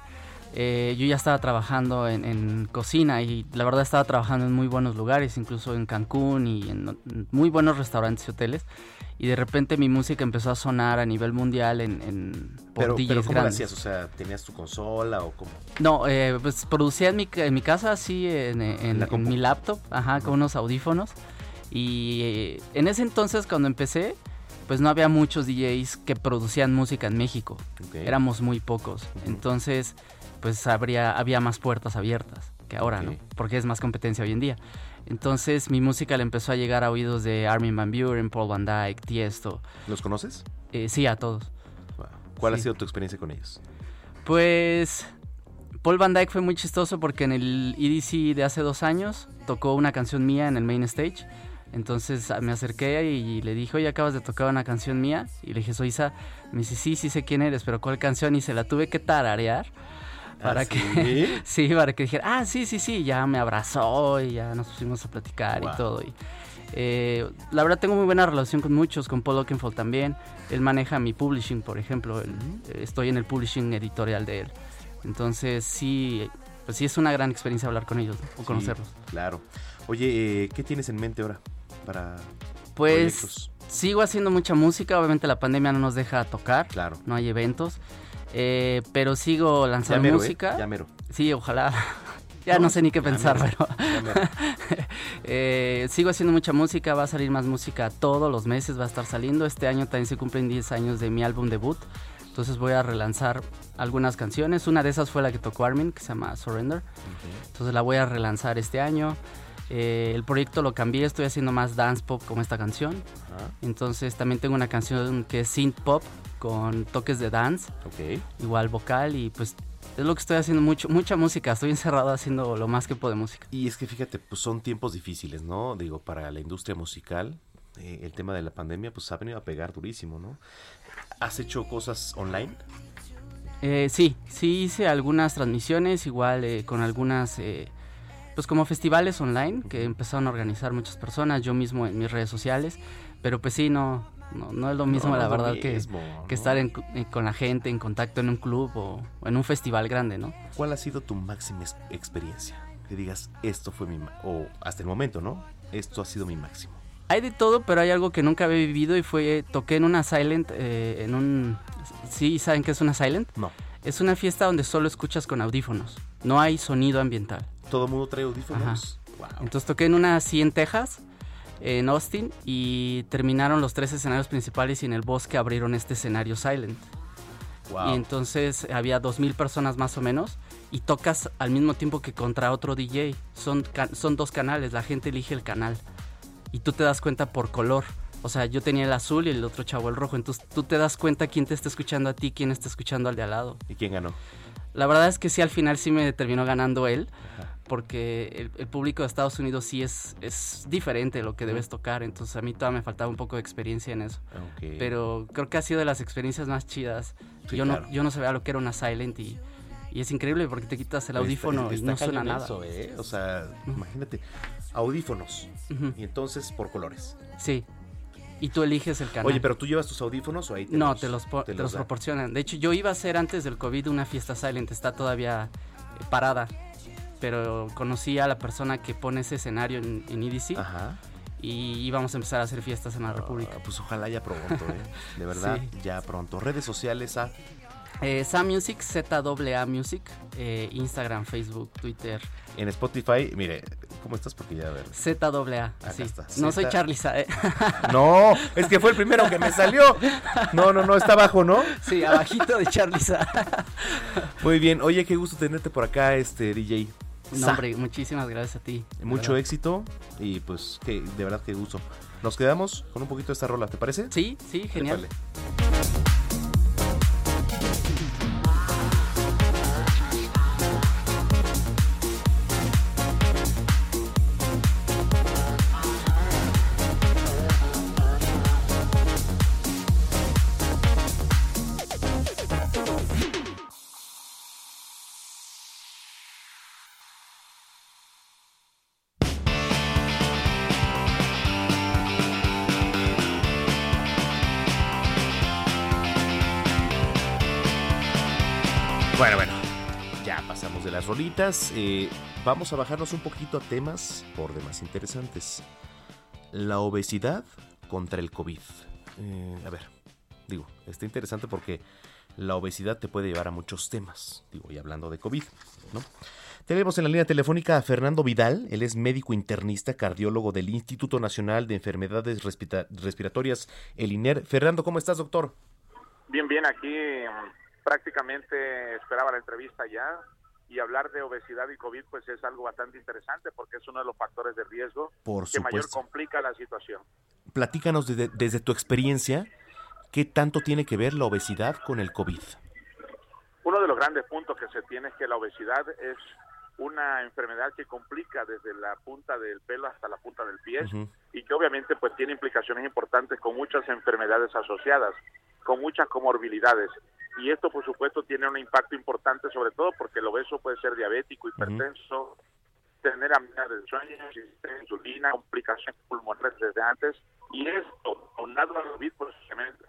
Eh, yo ya estaba trabajando en, en cocina y la verdad estaba trabajando en muy buenos lugares, incluso en Cancún y en, muy buenos restaurantes y hoteles. Y de repente mi música empezó a sonar a nivel mundial en, en por Pero, DJs pero ¿cómo lo grandes. hacías? O sea, ¿tenías tu consola o cómo? No, eh, pues producía en mi, ca- en mi casa, así, en, la mi laptop, ajá, con unos audífonos. Y eh, en ese entonces, cuando empecé, pues no había muchos DJs que producían música en México. Ok. Éramos muy pocos. Entonces, pues habría, había más puertas abiertas que ahora, ¿no? Porque es más competencia hoy en día. Entonces, mi música le empezó a llegar a oídos de Armin Van Buren, Paul Van Dyke, Tiesto. ¿Los conoces? Eh, sí, a todos. ¿Cuál ha sido tu experiencia con ellos? Pues Paul Van Dyke fue muy chistoso porque en el EDC de hace dos años tocó una canción mía en el main stage. Entonces a- me acerqué y le dije, oye, acabas de tocar una canción mía. Y le dije, soy Isa. Me dice, sí, sí sé quién eres, pero ¿cuál canción? Y se la tuve que tararear. Para ¿Ah, que, sí? sí, para que dijera, ah, sí, sí, sí, ya me abrazó y ya nos pusimos a platicar Wow. y todo. Y, eh, la verdad tengo muy buena relación con muchos, con Paul Oakenfold también. Él maneja mi publishing, por ejemplo. eh, estoy en el publishing editorial de él. Entonces sí, pues sí es una gran experiencia hablar con ellos ¿no? o Sí, conocerlos. Claro. Oye, eh, ¿qué tienes en mente ahora para Pues proyectos? sigo haciendo mucha música, obviamente la pandemia no nos deja tocar, Claro. no hay eventos, eh, pero sigo lanzando Ya mero, ¿eh? música. Ya mero. Sí, ojalá. ya no, No, sé ni qué ya pensar, mero, pero ya. Eh, sigo haciendo mucha música, va a salir más música todos los meses, va a estar saliendo. Este año también se cumplen 10 años de mi álbum debut, entonces voy a relanzar algunas canciones. Una de esas fue la que tocó Armin, que se llama Surrender. Entonces la voy a relanzar este año. Eh, el proyecto lo cambié, estoy haciendo más dance pop como esta canción. Ajá. Entonces también tengo una canción que es synth pop con toques de dance, Ok. igual vocal y pues es lo que estoy haciendo mucho, mucha música. Estoy encerrado haciendo lo más que puedo de música. Y es que fíjate, pues son tiempos difíciles, ¿no? Digo, para la industria musical, eh, el tema de la pandemia, pues ha venido a pegar durísimo, ¿no? ¿Has hecho cosas online? Eh, sí, sí hice algunas transmisiones, igual eh, con algunas, eh, pues como festivales online que empezaron a organizar muchas personas, yo mismo en mis redes sociales, pero pues sí, no, no, no es lo mismo no la verdad que, mismo, que ¿no? estar en cu- eh, con la gente, en contacto en un club o, o en un festival grande, ¿no? ¿Cuál ha sido tu máxima ex- experiencia? Que digas, esto fue mi... o hasta el momento, ¿no? Esto ha sido mi máximo. Hay de todo, pero hay algo que nunca había vivido y fue, toqué en una silent, eh, en un... ¿Sí saben qué es una silent? No. Es una fiesta donde solo escuchas con audífonos, no hay sonido ambiental. ¿Todo el mundo trae audífonos? Wow. Entonces toqué en una así en Texas, en Austin, y terminaron los tres escenarios principales y en el bosque abrieron este escenario silent. Wow. Y entonces había 2.000 personas más o menos y tocas al mismo tiempo que contra otro DJ. Son, son dos canales, la gente elige el canal y tú te das cuenta por color. O sea, yo tenía el azul y el otro chavo el rojo. Entonces tú te das cuenta quién te está escuchando a ti, quién está escuchando al de al lado. ¿Y quién ganó? La verdad es que sí, al final sí me terminó ganando él, porque el, el público de Estados Unidos sí es, es diferente lo que debes tocar, entonces a mí todavía me faltaba un poco de experiencia en eso. Pero creo que ha sido de las experiencias más chidas. Sí, yo, claro. no, yo no sabía lo que era una silent y, y es increíble porque te quitas el Está- audífono y no suena nada. eso, ¿eh? O sea, imagínate, audífonos. Y entonces por colores. Sí. Y tú eliges el canal. Oye, pero tú llevas tus audífonos o ahí te No, los, te los, te los proporcionan. De hecho, yo iba a hacer antes del COVID una fiesta silent, está todavía eh, parada. Pero conocí a la persona que pone ese escenario en, en EDC. Ajá. Y íbamos a empezar a hacer fiestas en la República. Ah, pues ojalá ya pronto, ¿eh? De verdad, Sí. ya pronto. Redes sociales a... Eh, Sam Music, ZAA Music, eh, Instagram, Facebook, Twitter, En Spotify, mire, ¿cómo estás? Porque ya a ver. ZAA. Sí. está, No soy Sa, ¿eh? No, es que fue el primero que me salió. No, no, no, está abajo, ¿no? Sí, abajito de Charlie Sa. Muy bien, oye, qué gusto tenerte por acá, este DJ. No, hombre, muchísimas gracias a ti. Mucho verdad. éxito y pues que de verdad qué gusto. Nos quedamos con un poquito de esta rola, ¿te parece? Sí, sí, genial. Épale. Eh, vamos a bajarnos un poquito a temas por demás interesantes. La obesidad contra el COVID. Eh, a ver, digo, está interesante porque la obesidad te puede llevar a muchos temas. Digo, y hablando de COVID, ¿no? Tenemos en la línea telefónica a Fernando Vidal. Él es médico internista, cardiólogo del Instituto Nacional de Enfermedades Respira- Respiratorias, el INER. Fernando, ¿cómo estás, doctor? Bien, bien, aquí mm, prácticamente esperaba la entrevista ya y hablar de obesidad y COVID pues es algo bastante interesante porque es uno de los factores de riesgo Por que mayor complica la situación. Platícanos desde, desde tu experiencia, ¿qué tanto tiene que ver la obesidad con el COVID? Uno de los grandes puntos que se tiene es que la obesidad es una enfermedad que complica desde la punta del pelo hasta la punta del pie y que obviamente pues tiene implicaciones importantes con muchas enfermedades asociadas, con muchas comorbilidades. Y esto por supuesto tiene un impacto importante sobre todo porque el obeso puede ser diabético, hipertenso, tener apnea del sueño, resistencia insulina, complicaciones pulmonares desde antes y esto, aunado al COVID, pues se mete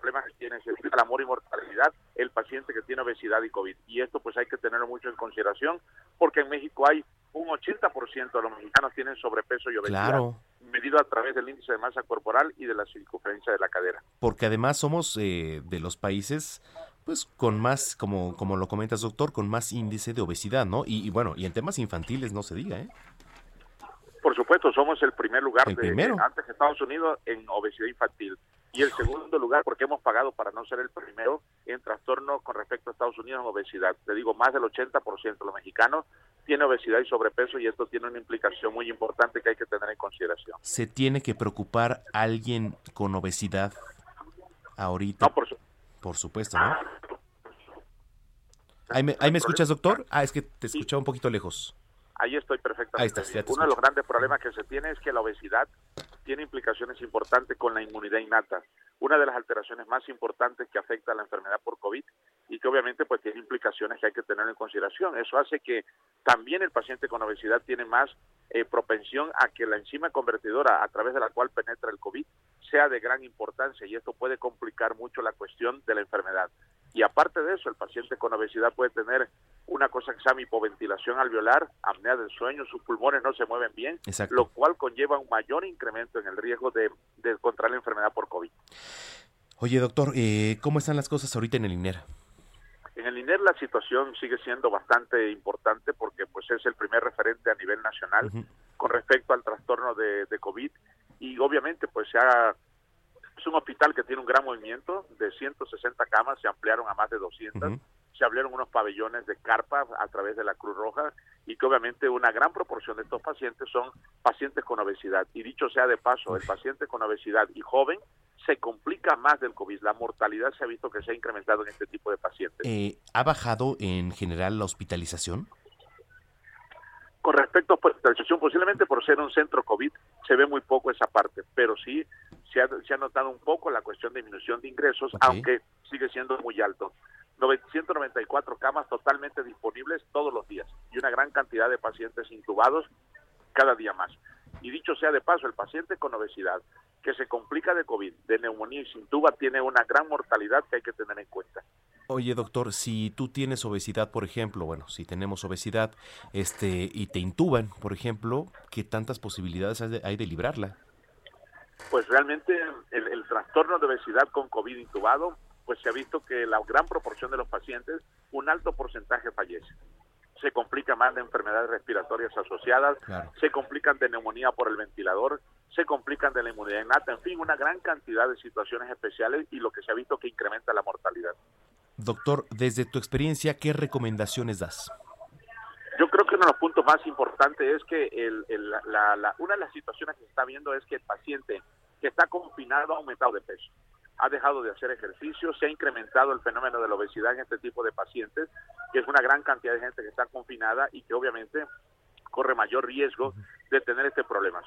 problemas que tiene el amor y mortalidad el paciente que tiene obesidad y COVID. Y esto pues hay que tenerlo mucho en consideración porque en México hay un 80% de los mexicanos tienen sobrepeso y obesidad, Claro. Medido a través del índice de masa corporal y de la circunferencia de la cadera. Porque además somos eh, de los países, pues con más, como, como lo comentas, doctor, con más índice de obesidad, ¿no? Y, y bueno, y en temas infantiles no se diga, ¿eh? Por supuesto, somos el primer lugar, El de, primero. antes Estados Unidos, en obesidad infantil. Y el segundo lugar, porque hemos pagado para no ser el primero en trastorno con respecto a Estados Unidos en obesidad. Te digo, más del 80% de los mexicanos tiene obesidad y sobrepeso y esto tiene una implicación muy importante que hay que tener en consideración. ¿Se tiene que preocupar alguien con obesidad ahorita? por, supuesto, ¿no? ¿Ahí me, ahí me escuchas, doctor? Ah, es que te escuchaba un poquito lejos. Ahí estoy perfectamente. Ahí estás, ya bien. te Uno de los grandes problemas que se tiene es que la obesidad tiene implicaciones importantes con la inmunidad innata. Una de las alteraciones más importantes que afecta a la enfermedad por COVID y que obviamente pues tiene implicaciones que hay que tener en consideración. Eso hace que también el paciente con obesidad tiene más eh, propensión a que la enzima convertidora a través de la cual penetra el COVID sea de gran importancia y esto puede complicar mucho la cuestión de la enfermedad. Y aparte de eso, el paciente con obesidad puede tener una cosa que se llama hipoventilación alveolar, apnea del sueño, sus pulmones no se mueven bien, Exacto. lo cual conlleva un mayor incremento en el riesgo de, de contraer la enfermedad por COVID. Oye, doctor, eh, ¿cómo están las cosas ahorita en el INER? En el INER la situación sigue siendo bastante importante porque pues es el primer referente a nivel nacional con respecto al trastorno de, de COVID y obviamente pues se ha es un hospital que tiene un gran movimiento de 160 camas se ampliaron a más de 200 se abrieron unos pabellones de carpa a través de la Cruz Roja y que obviamente una gran proporción de estos pacientes son pacientes con obesidad. Y dicho sea de paso, el paciente con obesidad y joven se complica más del COVID. La mortalidad se ha visto que se ha incrementado en este tipo de pacientes. Eh, ¿Ha bajado en general la hospitalización? Con respecto a hospitalización, posiblemente por ser un centro COVID, se ve muy poco esa parte, pero sí se ha, se ha notado un poco la cuestión de disminución de ingresos, aunque sigue siendo muy alto. 994 camas totalmente disponibles todos los días y una gran cantidad de pacientes intubados cada día más. Y dicho sea de paso, el paciente con obesidad que se complica de COVID, de neumonía y se intuba, tiene una gran mortalidad que hay que tener en cuenta. Oye, doctor, si tú tienes obesidad, por ejemplo, bueno, si tenemos obesidad, este, y te intuban, por ejemplo, ¿qué tantas posibilidades hay de, hay de librarla? Pues realmente el, el trastorno de obesidad con COVID intubado, pues se ha visto que la gran proporción de los pacientes, un alto porcentaje fallece. Se complica más de enfermedades respiratorias asociadas, se complican de neumonía por el ventilador, se complican de la inmunidad innata, en fin, una gran cantidad de situaciones especiales y lo que se ha visto que incrementa la mortalidad. Doctor, desde tu experiencia, ¿qué recomendaciones das? Yo creo que uno de los puntos más importantes es que el, el- la- la- una de las situaciones que se está viendo es que el paciente que está confinado ha aumentado de peso, ha dejado de hacer ejercicio, se ha incrementado el fenómeno de la obesidad en este tipo de pacientes, que es una gran cantidad de gente que está confinada y que obviamente corre mayor riesgo de tener este problema.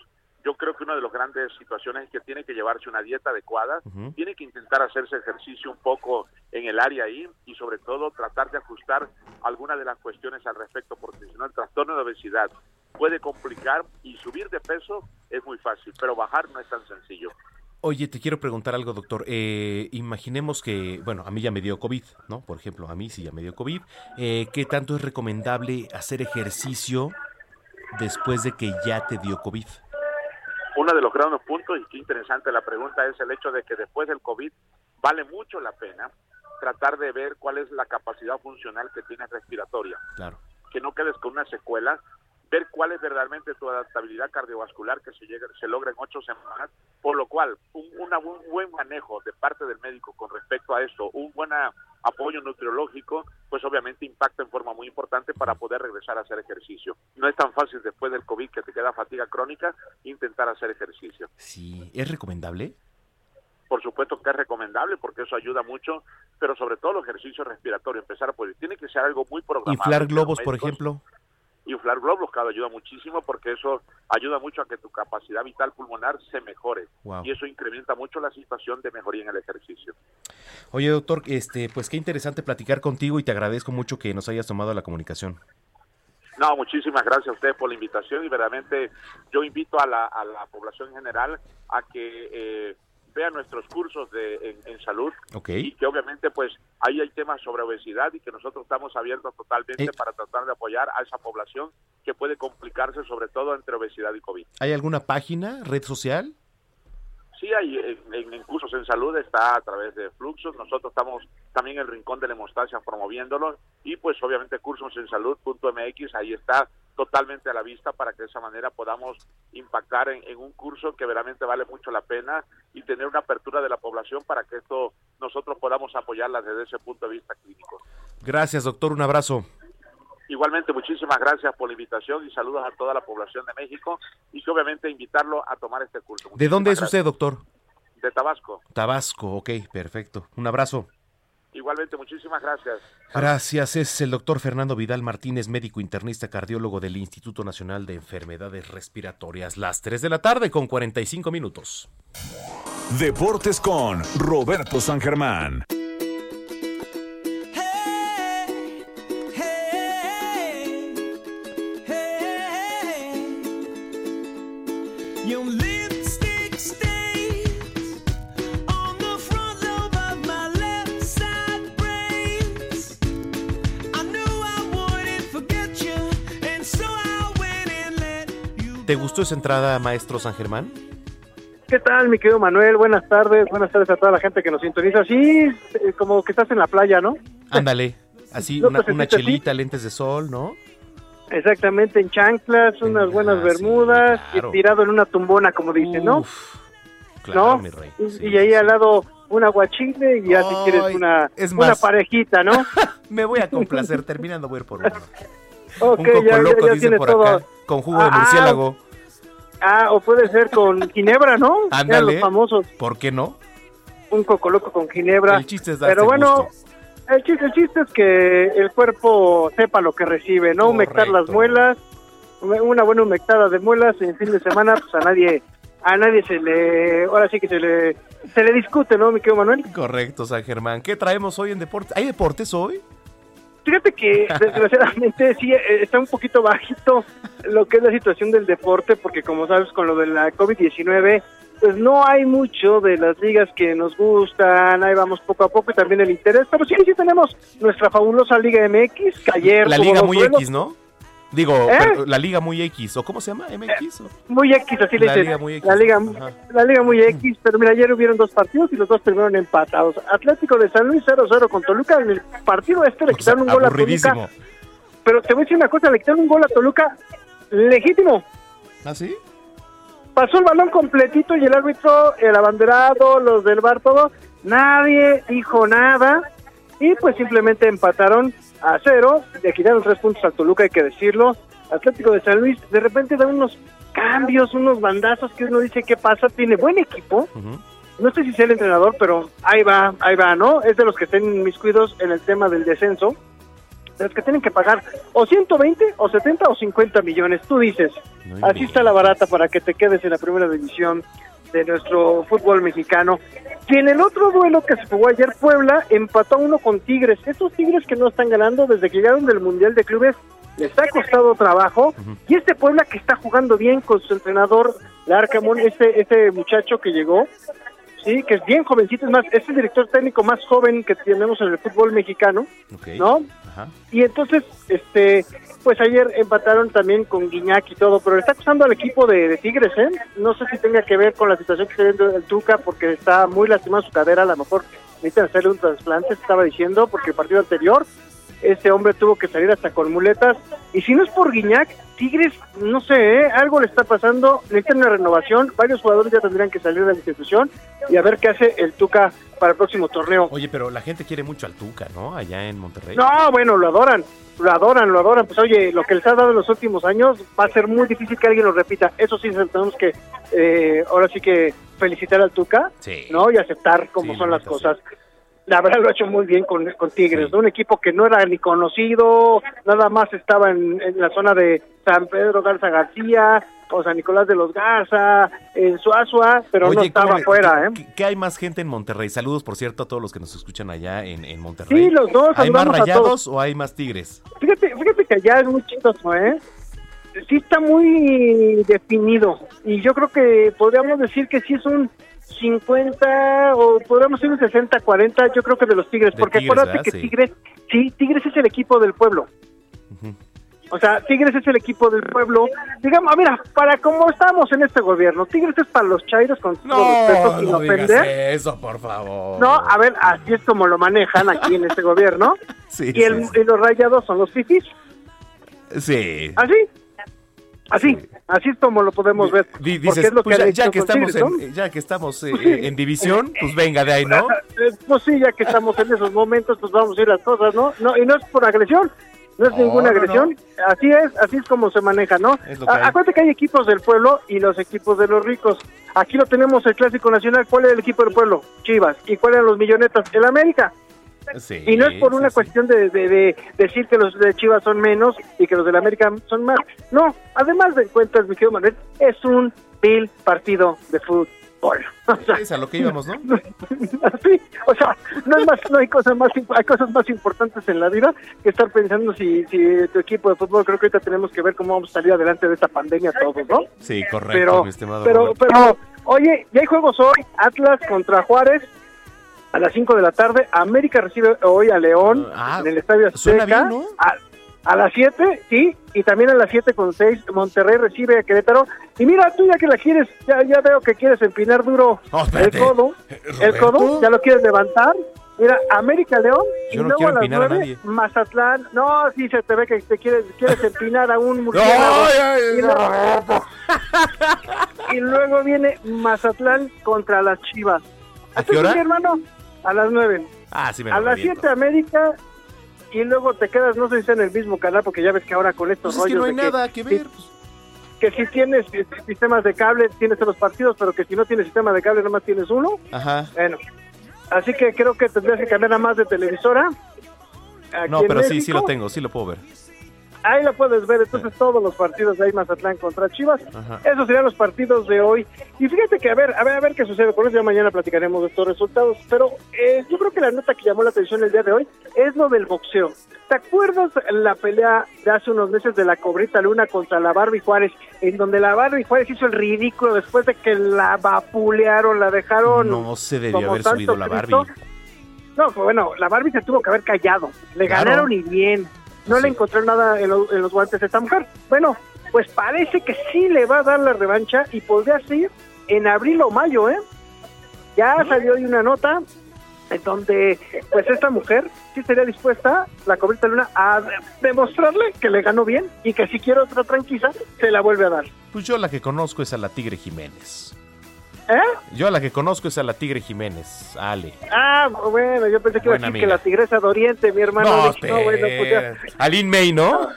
Yo creo que una de las grandes situaciones es que tiene que llevarse una dieta adecuada, tiene que intentar hacerse ejercicio un poco en el área ahí y sobre todo tratar de ajustar algunas de las cuestiones al respecto, porque si no el trastorno de obesidad puede complicar y subir de peso es muy fácil, pero bajar no es tan sencillo. Oye, te quiero preguntar algo, doctor. Eh, imaginemos que, bueno, a mí ya me dio COVID, ¿no? Por ejemplo, a mí sí ya me dio COVID. Eh, ¿Qué tanto es recomendable hacer ejercicio después de que ya te dio COVID? Uno de los grandes puntos, y qué interesante la pregunta, es el hecho de que después del COVID vale mucho la pena tratar de ver cuál es la capacidad funcional que tienes respiratoria. Claro. Que no quedes con una secuela, ver cuál es verdaderamente tu adaptabilidad cardiovascular que se, llega, se logra en ocho semanas, por lo cual un, una, un buen manejo de parte del médico con respecto a esto, un buen apoyo nutriológico, pues obviamente impacta en forma muy importante para poder regresar a hacer ejercicio. No es tan fácil después del COVID que te queda fatiga crónica intentar hacer ejercicio. Sí, ¿es recomendable? por supuesto que es recomendable porque eso ayuda mucho, pero sobre todo los ejercicios respiratorios, empezar a poder, tiene que ser algo muy programado. Inflar globos, por ejemplo. Inflar globos, claro, ayuda muchísimo porque eso ayuda mucho a que tu capacidad vital pulmonar se mejore Wow. y eso incrementa mucho la situación de mejoría en el ejercicio. Oye, doctor, este, pues qué interesante platicar contigo y te agradezco mucho que nos hayas tomado la comunicación. No, muchísimas gracias a ustedes por la invitación y verdaderamente yo invito a la, a la población en general a que eh, vean nuestros cursos de, en, en salud y que obviamente pues ahí hay temas sobre obesidad y que nosotros estamos abiertos totalmente Eh. para tratar de apoyar a esa población que puede complicarse sobre todo entre obesidad y COVID. ¿Hay alguna página, red social? Sí, hay en, cursos en salud está a través de Fluxos. Nosotros estamos también en el Rincón de la Hemostasia promoviéndolo y pues obviamente cursos en salud.mx ahí está totalmente a la vista para que de esa manera podamos impactar en, en un curso que verdaderamente vale mucho la pena y tener una apertura de la población para que esto nosotros podamos apoyarla desde ese punto de vista clínico. Gracias, doctor, un abrazo. Igualmente, muchísimas gracias por la invitación y saludos a toda la población de México y que obviamente invitarlo a tomar este curso. ¿De dónde es usted, doctor? De Tabasco. Tabasco, ok, perfecto. Un abrazo. Igualmente, muchísimas gracias. Gracias, es el doctor Fernando Vidal Martínez, médico internista cardiólogo del Instituto Nacional de Enfermedades Respiratorias. Las 3 de la tarde con 45 minutos. Deportes con Roberto San Germán. ¿Te gustó esa entrada, maestro San Germán? ¿Qué tal, mi querido Manuel? Buenas tardes, buenas tardes a toda la gente que nos sintoniza. Sí, eh, como que estás en la playa, ¿no? Ándale, así ¿No una, así? chelita, lentes de sol, ¿no? Exactamente, en chanclas, unas buenas bermudas, claro. tirado en una tumbona, como dicen, ¿no? Claro, ¿No? mi rey. Y, y ahí al lado un aguachile y ya si quieres una, es una parejita, ¿no? Me voy a complacer, terminando voy a ir por uno. Ok, Un coco ya- loco, ya por todo. acá, con jugo de Ah, murciélago. Ah, o puede ser con ginebra, ¿no? Ándale. los famosos, ¿Por qué no? un coco loco con ginebra. El chiste es Pero bueno, gusto. el chiste, el chiste es que el cuerpo sepa lo que recibe, ¿no? Humectar las muelas, una buena humectada de muelas en fin de semana, pues a nadie, a nadie se le, ahora sí que se le, se le discute, ¿no, mi querido Manuel? Correcto, San Germán. ¿Qué traemos hoy en deportes? ¿Hay deportes hoy? Fíjate que desgraciadamente sí eh, está un poquito bajito lo que es la situación del deporte, porque como sabes con lo de la COVID-19, pues no hay mucho de las ligas que nos gustan, ahí vamos poco a poco y también el interés, pero sí, sí tenemos nuestra fabulosa Liga MX, que ayer... La Liga muy. X, ¿no? Digo, ¿Eh? pero la Liga muy X, ¿o cómo se llama? ¿MX? o? Muy X, así le La dicen. Liga muy X. La Liga, la Liga muy X, pero mira, ayer hubieron dos partidos y los dos terminaron empatados. Atlético de San Luis 0-0 con Toluca, en el partido este le quitaron un gol a Toluca. Pero te voy a decir una cosa, le quitaron un gol a Toluca legítimo. ¿Ah, sí? Pasó el balón completito y el árbitro, el abanderado, los del bar, todo, nadie dijo nada y pues simplemente empataron a cero, le quitaron tres puntos al Toluca, hay que decirlo. Atlético de San Luis de repente da unos cambios, unos bandazos que uno dice, ¿qué pasa? Tiene buen equipo. No sé si sea el entrenador, pero ahí va, ahí va, ¿no? Es de los que estén mis cuidos en el tema del descenso. De los que tienen que pagar o 120, o 70, o 50 millones. Tú dices, así está la barata para que te quedes en la primera división de nuestro fútbol mexicano. Y en el otro duelo que se jugó ayer, Puebla empató uno con Tigres. Estos Tigres que no están ganando desde que llegaron del Mundial de Clubes, les ha costado trabajo. Y este Puebla que está jugando bien con su entrenador, Larcamón, este, este muchacho que llegó, sí, que es bien jovencito, es más, es el director técnico más joven que tenemos en el fútbol mexicano. ¿no? Ajá. Y entonces, este, pues ayer empataron también con Guiñac y todo, pero le está acusando al equipo de, de Tigres, ¿eh? No sé si tenga que ver con la situación que está viendo el Tuca, porque está muy lastimado su cadera, a lo mejor necesitan hacerle un trasplante, estaba diciendo, porque el partido anterior, este hombre tuvo que salir hasta con muletas, y si no es por Guiñac, Tigres, no sé, ¿eh? algo le está pasando, necesitan una renovación, varios jugadores ya tendrían que salir de la institución, y a ver qué hace el Tuca para el próximo torneo. Oye, pero la gente quiere mucho al Tuca, ¿no? Allá en Monterrey. No, bueno, lo adoran, lo adoran, lo adoran. Pues oye, lo que les ha dado en los últimos años va a ser muy difícil que alguien lo repita. Eso sí, tenemos que, eh, ahora sí que felicitar al Tuca, Sí. ¿no? Y aceptar cómo Sí, son la las cosas. La verdad lo ha hecho muy bien con, con Tigres, ¿no? un equipo que no era ni conocido, nada más estaba en, en la zona de San Pedro Garza García, o San Nicolás de los Garza, en Suazua, pero no estaba ¿cómo- afuera, ¿eh? ¿qué, qué hay más gente en Monterrey? Saludos, por cierto, a todos los que nos escuchan allá en, en Monterrey. Sí, los dos, ¿Hay más rayados o hay más tigres? Fíjate, fíjate que allá es muy chistoso, ¿eh? Sí está muy definido y yo creo que podríamos decir que sí es un 50 o podríamos decir un 60-40, yo creo que de los Tigres, De porque Tigres, acuérdate ¿verdad? que Sí. Tigres, sí, Tigres es el equipo del pueblo. O sea, Tigres es el equipo del pueblo. Digamos, mira, para como estamos en este gobierno, Tigres es para los chairos con todo respeto, sin no digas ofender. eso, por favor. No, a ver, así es como lo manejan aquí en este gobierno. Sí, y, el- sí, y los rayados son los fifis. Sí. Así. Así, así es como lo podemos ver. Dices, es lo pues que han ya, ya que estamos, Tigres, ¿no? en, ya que estamos eh, Pues sí. en división, pues venga de ahí, ¿no? Eh, Pues sí, ya que estamos en esos momentos, pues vamos a ir las cosas, ¿no? no Y no es por agresión, no es ninguna no, agresión, así es, así es como se maneja, ¿no? Es que. Acuérdate que hay equipos del pueblo y los equipos de los ricos. Aquí lo tenemos el Clásico Nacional, ¿cuál era el equipo del pueblo? Chivas. ¿Y cuál eran los millonetas? El América. Sí, Y no es por una cuestión de, de- de decir que los de Chivas son menos y que los del América son más. No, además de cuentas, mi querido Manuel, es un vil partido de fútbol. O sea, Es a lo que íbamos, ¿no? Sí, o sea, no, es más, no hay cosas más hay cosas más importantes en la vida que estar pensando si, si tu equipo de fútbol creo que ahorita tenemos que ver cómo vamos a salir adelante de esta pandemia todos, ¿no? Sí, correcto, Pero, mi estimado pero, pero, oye, ya hay juegos hoy, Atlas contra Juárez a las 5 de la tarde, América recibe hoy a León Ah, en el Estadio suena Azteca. bien, ¿no? A, a las 7, sí, y también a las 7 con 6 Monterrey recibe a Querétaro. Y mira, tú ya que la quieres, ya, ya veo que quieres empinar duro Oh, el espérate. codo, el codo, ya lo quieres levantar. Mira, América León y Yo no luego quiero a las empinar a 9 nadie. Mazatlán. No, sí se te ve que te quieres, quieres empinar a un murciélago. ay, Y no. luego- y luego viene Mazatlán contra las Chivas. ¿A qué hora? mi hermano? A las 9. Ah, sí me A las reviento. 7 América y luego te quedas, no sé si en el mismo canal, porque ya ves que ahora con estos Pues es que no hay de nada que ver. pues. que si tienes sistemas de cable tienes los partidos, pero que si no tienes sistema de cable nomás tienes uno. Ajá. Bueno, así que creo que tendrías que cambiar a más de televisora. Aquí No, pero sí, sí lo tengo, sí lo puedo ver. Ahí lo puedes ver, entonces todos los partidos de ahí Mazatlán contra Chivas. Ajá. Esos serían los partidos de hoy. Y fíjate que a ver, a ver, a ver qué sucede con eso. Ya mañana platicaremos de estos resultados. Pero eh, yo creo que la nota que llamó la atención el día de hoy es lo del boxeo. ¿Te acuerdas la pelea de hace unos meses de la Cobrita Luna contra la Barbie Juárez? En donde la Barbie Juárez hizo el ridículo después de que la vapulearon, la dejaron. No se debió haber subido la Cristo. Barbie. No, pues bueno, la Barbie se tuvo que haber callado. Le Claro. ganaron y bien. No le encontró nada en, lo- en los guantes a esta mujer. Bueno, pues parece que sí le va a dar la revancha y podría ser en abril o mayo, ¿eh? Ya salió ahí una nota en donde, pues esta mujer sí estaría dispuesta, la cobrita luna, a demostrarle que le ganó bien y que si quiere otra tranquila, se la vuelve a dar. Pues yo la que conozco es a la Tigre Jiménez. ¿Eh? Yo a la que conozco es a la Tigre Jiménez, Ale. Ah, bueno, yo pensé que iba a Buena decir que la tigresa de Oriente, mi hermano. No, Dije, no, bueno, pues ya. Aline May, ¿no?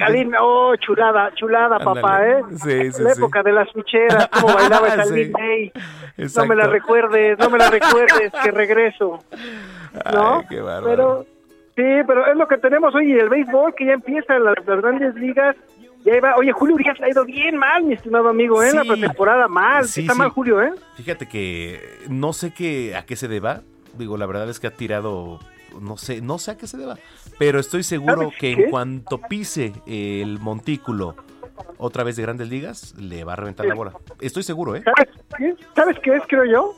Aline, oh, chulada, chulada, Ándale. papá, ¿eh? Sí, sí, la sí. época de las ficheras, cómo bailaba esa. Aline May. No Exacto. me la recuerdes, no me la recuerdes, que regreso. ¿No? Ay, qué bárbaro. Pero, sí, pero es lo que tenemos hoy, el béisbol que ya empieza en las, las grandes ligas. Ya iba, oye, Julio Urias ha ido bien mal, mi estimado amigo, ¿eh? La pretemporada mal, Sí, está sí. mal Julio, ¿eh? Fíjate que no sé qué, a qué se deba. Digo, la verdad es que ha tirado, no sé, no sé a qué se deba. Pero estoy seguro ¿Sabes que en cuanto pise el montículo otra vez de Grandes Ligas, le va a reventar la bola. Estoy seguro, ¿eh? ¿Sabes qué? ¿Sabes qué es, creo yo?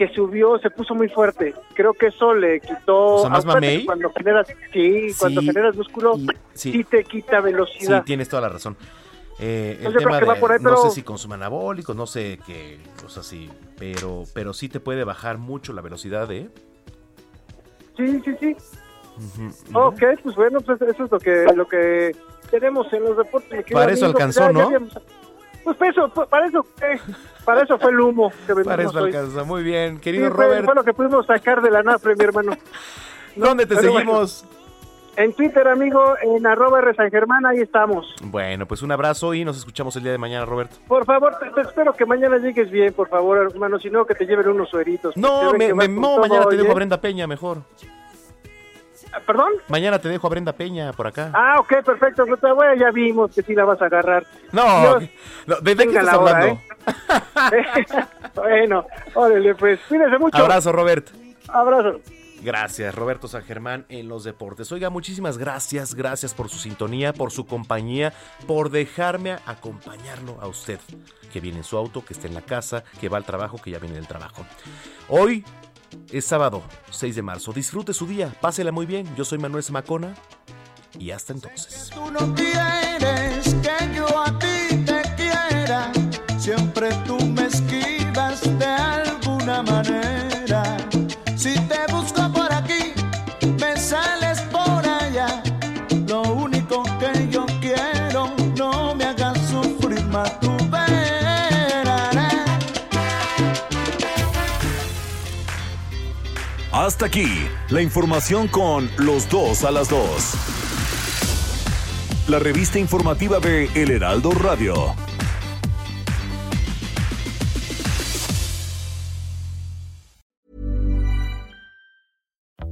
Que subió, se puso muy fuerte. Creo que eso le quitó. O sea, ¿más mamey? Cuando generas, sí, cuando Sí, generas músculo, sí. sí. te quita Sí, velocidad. tienes toda la razón. Eh, el Pues tema va por ahí, no pero- sé si consuman anabólicos, no sé qué cosas así, pero, pero sí te puede bajar mucho la velocidad, ¿eh? Sí, sí, sí. Ujú. Ok, pues bueno, pues eso es lo que lo que tenemos en los deportes. Para eso amigo. alcanzó, Ya- ya ¿no? habíamos- Pues para eso, para eso, eh, para eso fue el humo que vendimos Para eso hoy. alcanza. Muy bien, Sí, querido fue, Robert. fue lo que pudimos sacar de la nafre, mi hermano. No, ¿Dónde te seguimos? bueno, en Twitter, amigo, en arroba R San Germán, ahí estamos. Bueno, pues un abrazo y nos escuchamos el día de mañana, Roberto. Por favor, te, te espero que mañana llegues bien, por favor, hermano, si no, que te lleven unos sueritos. No, me, me- no, mañana te dejo a Brenda Peña mejor. ¿Perdón? Mañana te dejo a Brenda Peña por acá. Ah, ok, perfecto. Bueno, ya vimos que sí la vas a agarrar. No, Dios, no, ¿de, de qué estás hora, hablando? ¿eh? bueno, órale, pues, cuídese mucho. Abrazo, Robert. Abrazo. Gracias, Roberto San Germán en los deportes. Oiga, muchísimas gracias, gracias por su sintonía, por su compañía, por dejarme acompañarlo a usted, que viene en su auto, que está en la casa, que va al trabajo, que ya viene del trabajo. Hoy es sábado, 6 de marzo. Disfrute su día, pásela muy bien. Yo soy Manuel Zamacona y hasta entonces. Tú no quieres que yo a ti te quiera, siempre tú me esquivas de alguna manera. Hasta aquí, la información con los dos a las dos. La revista informativa de El Heraldo Radio.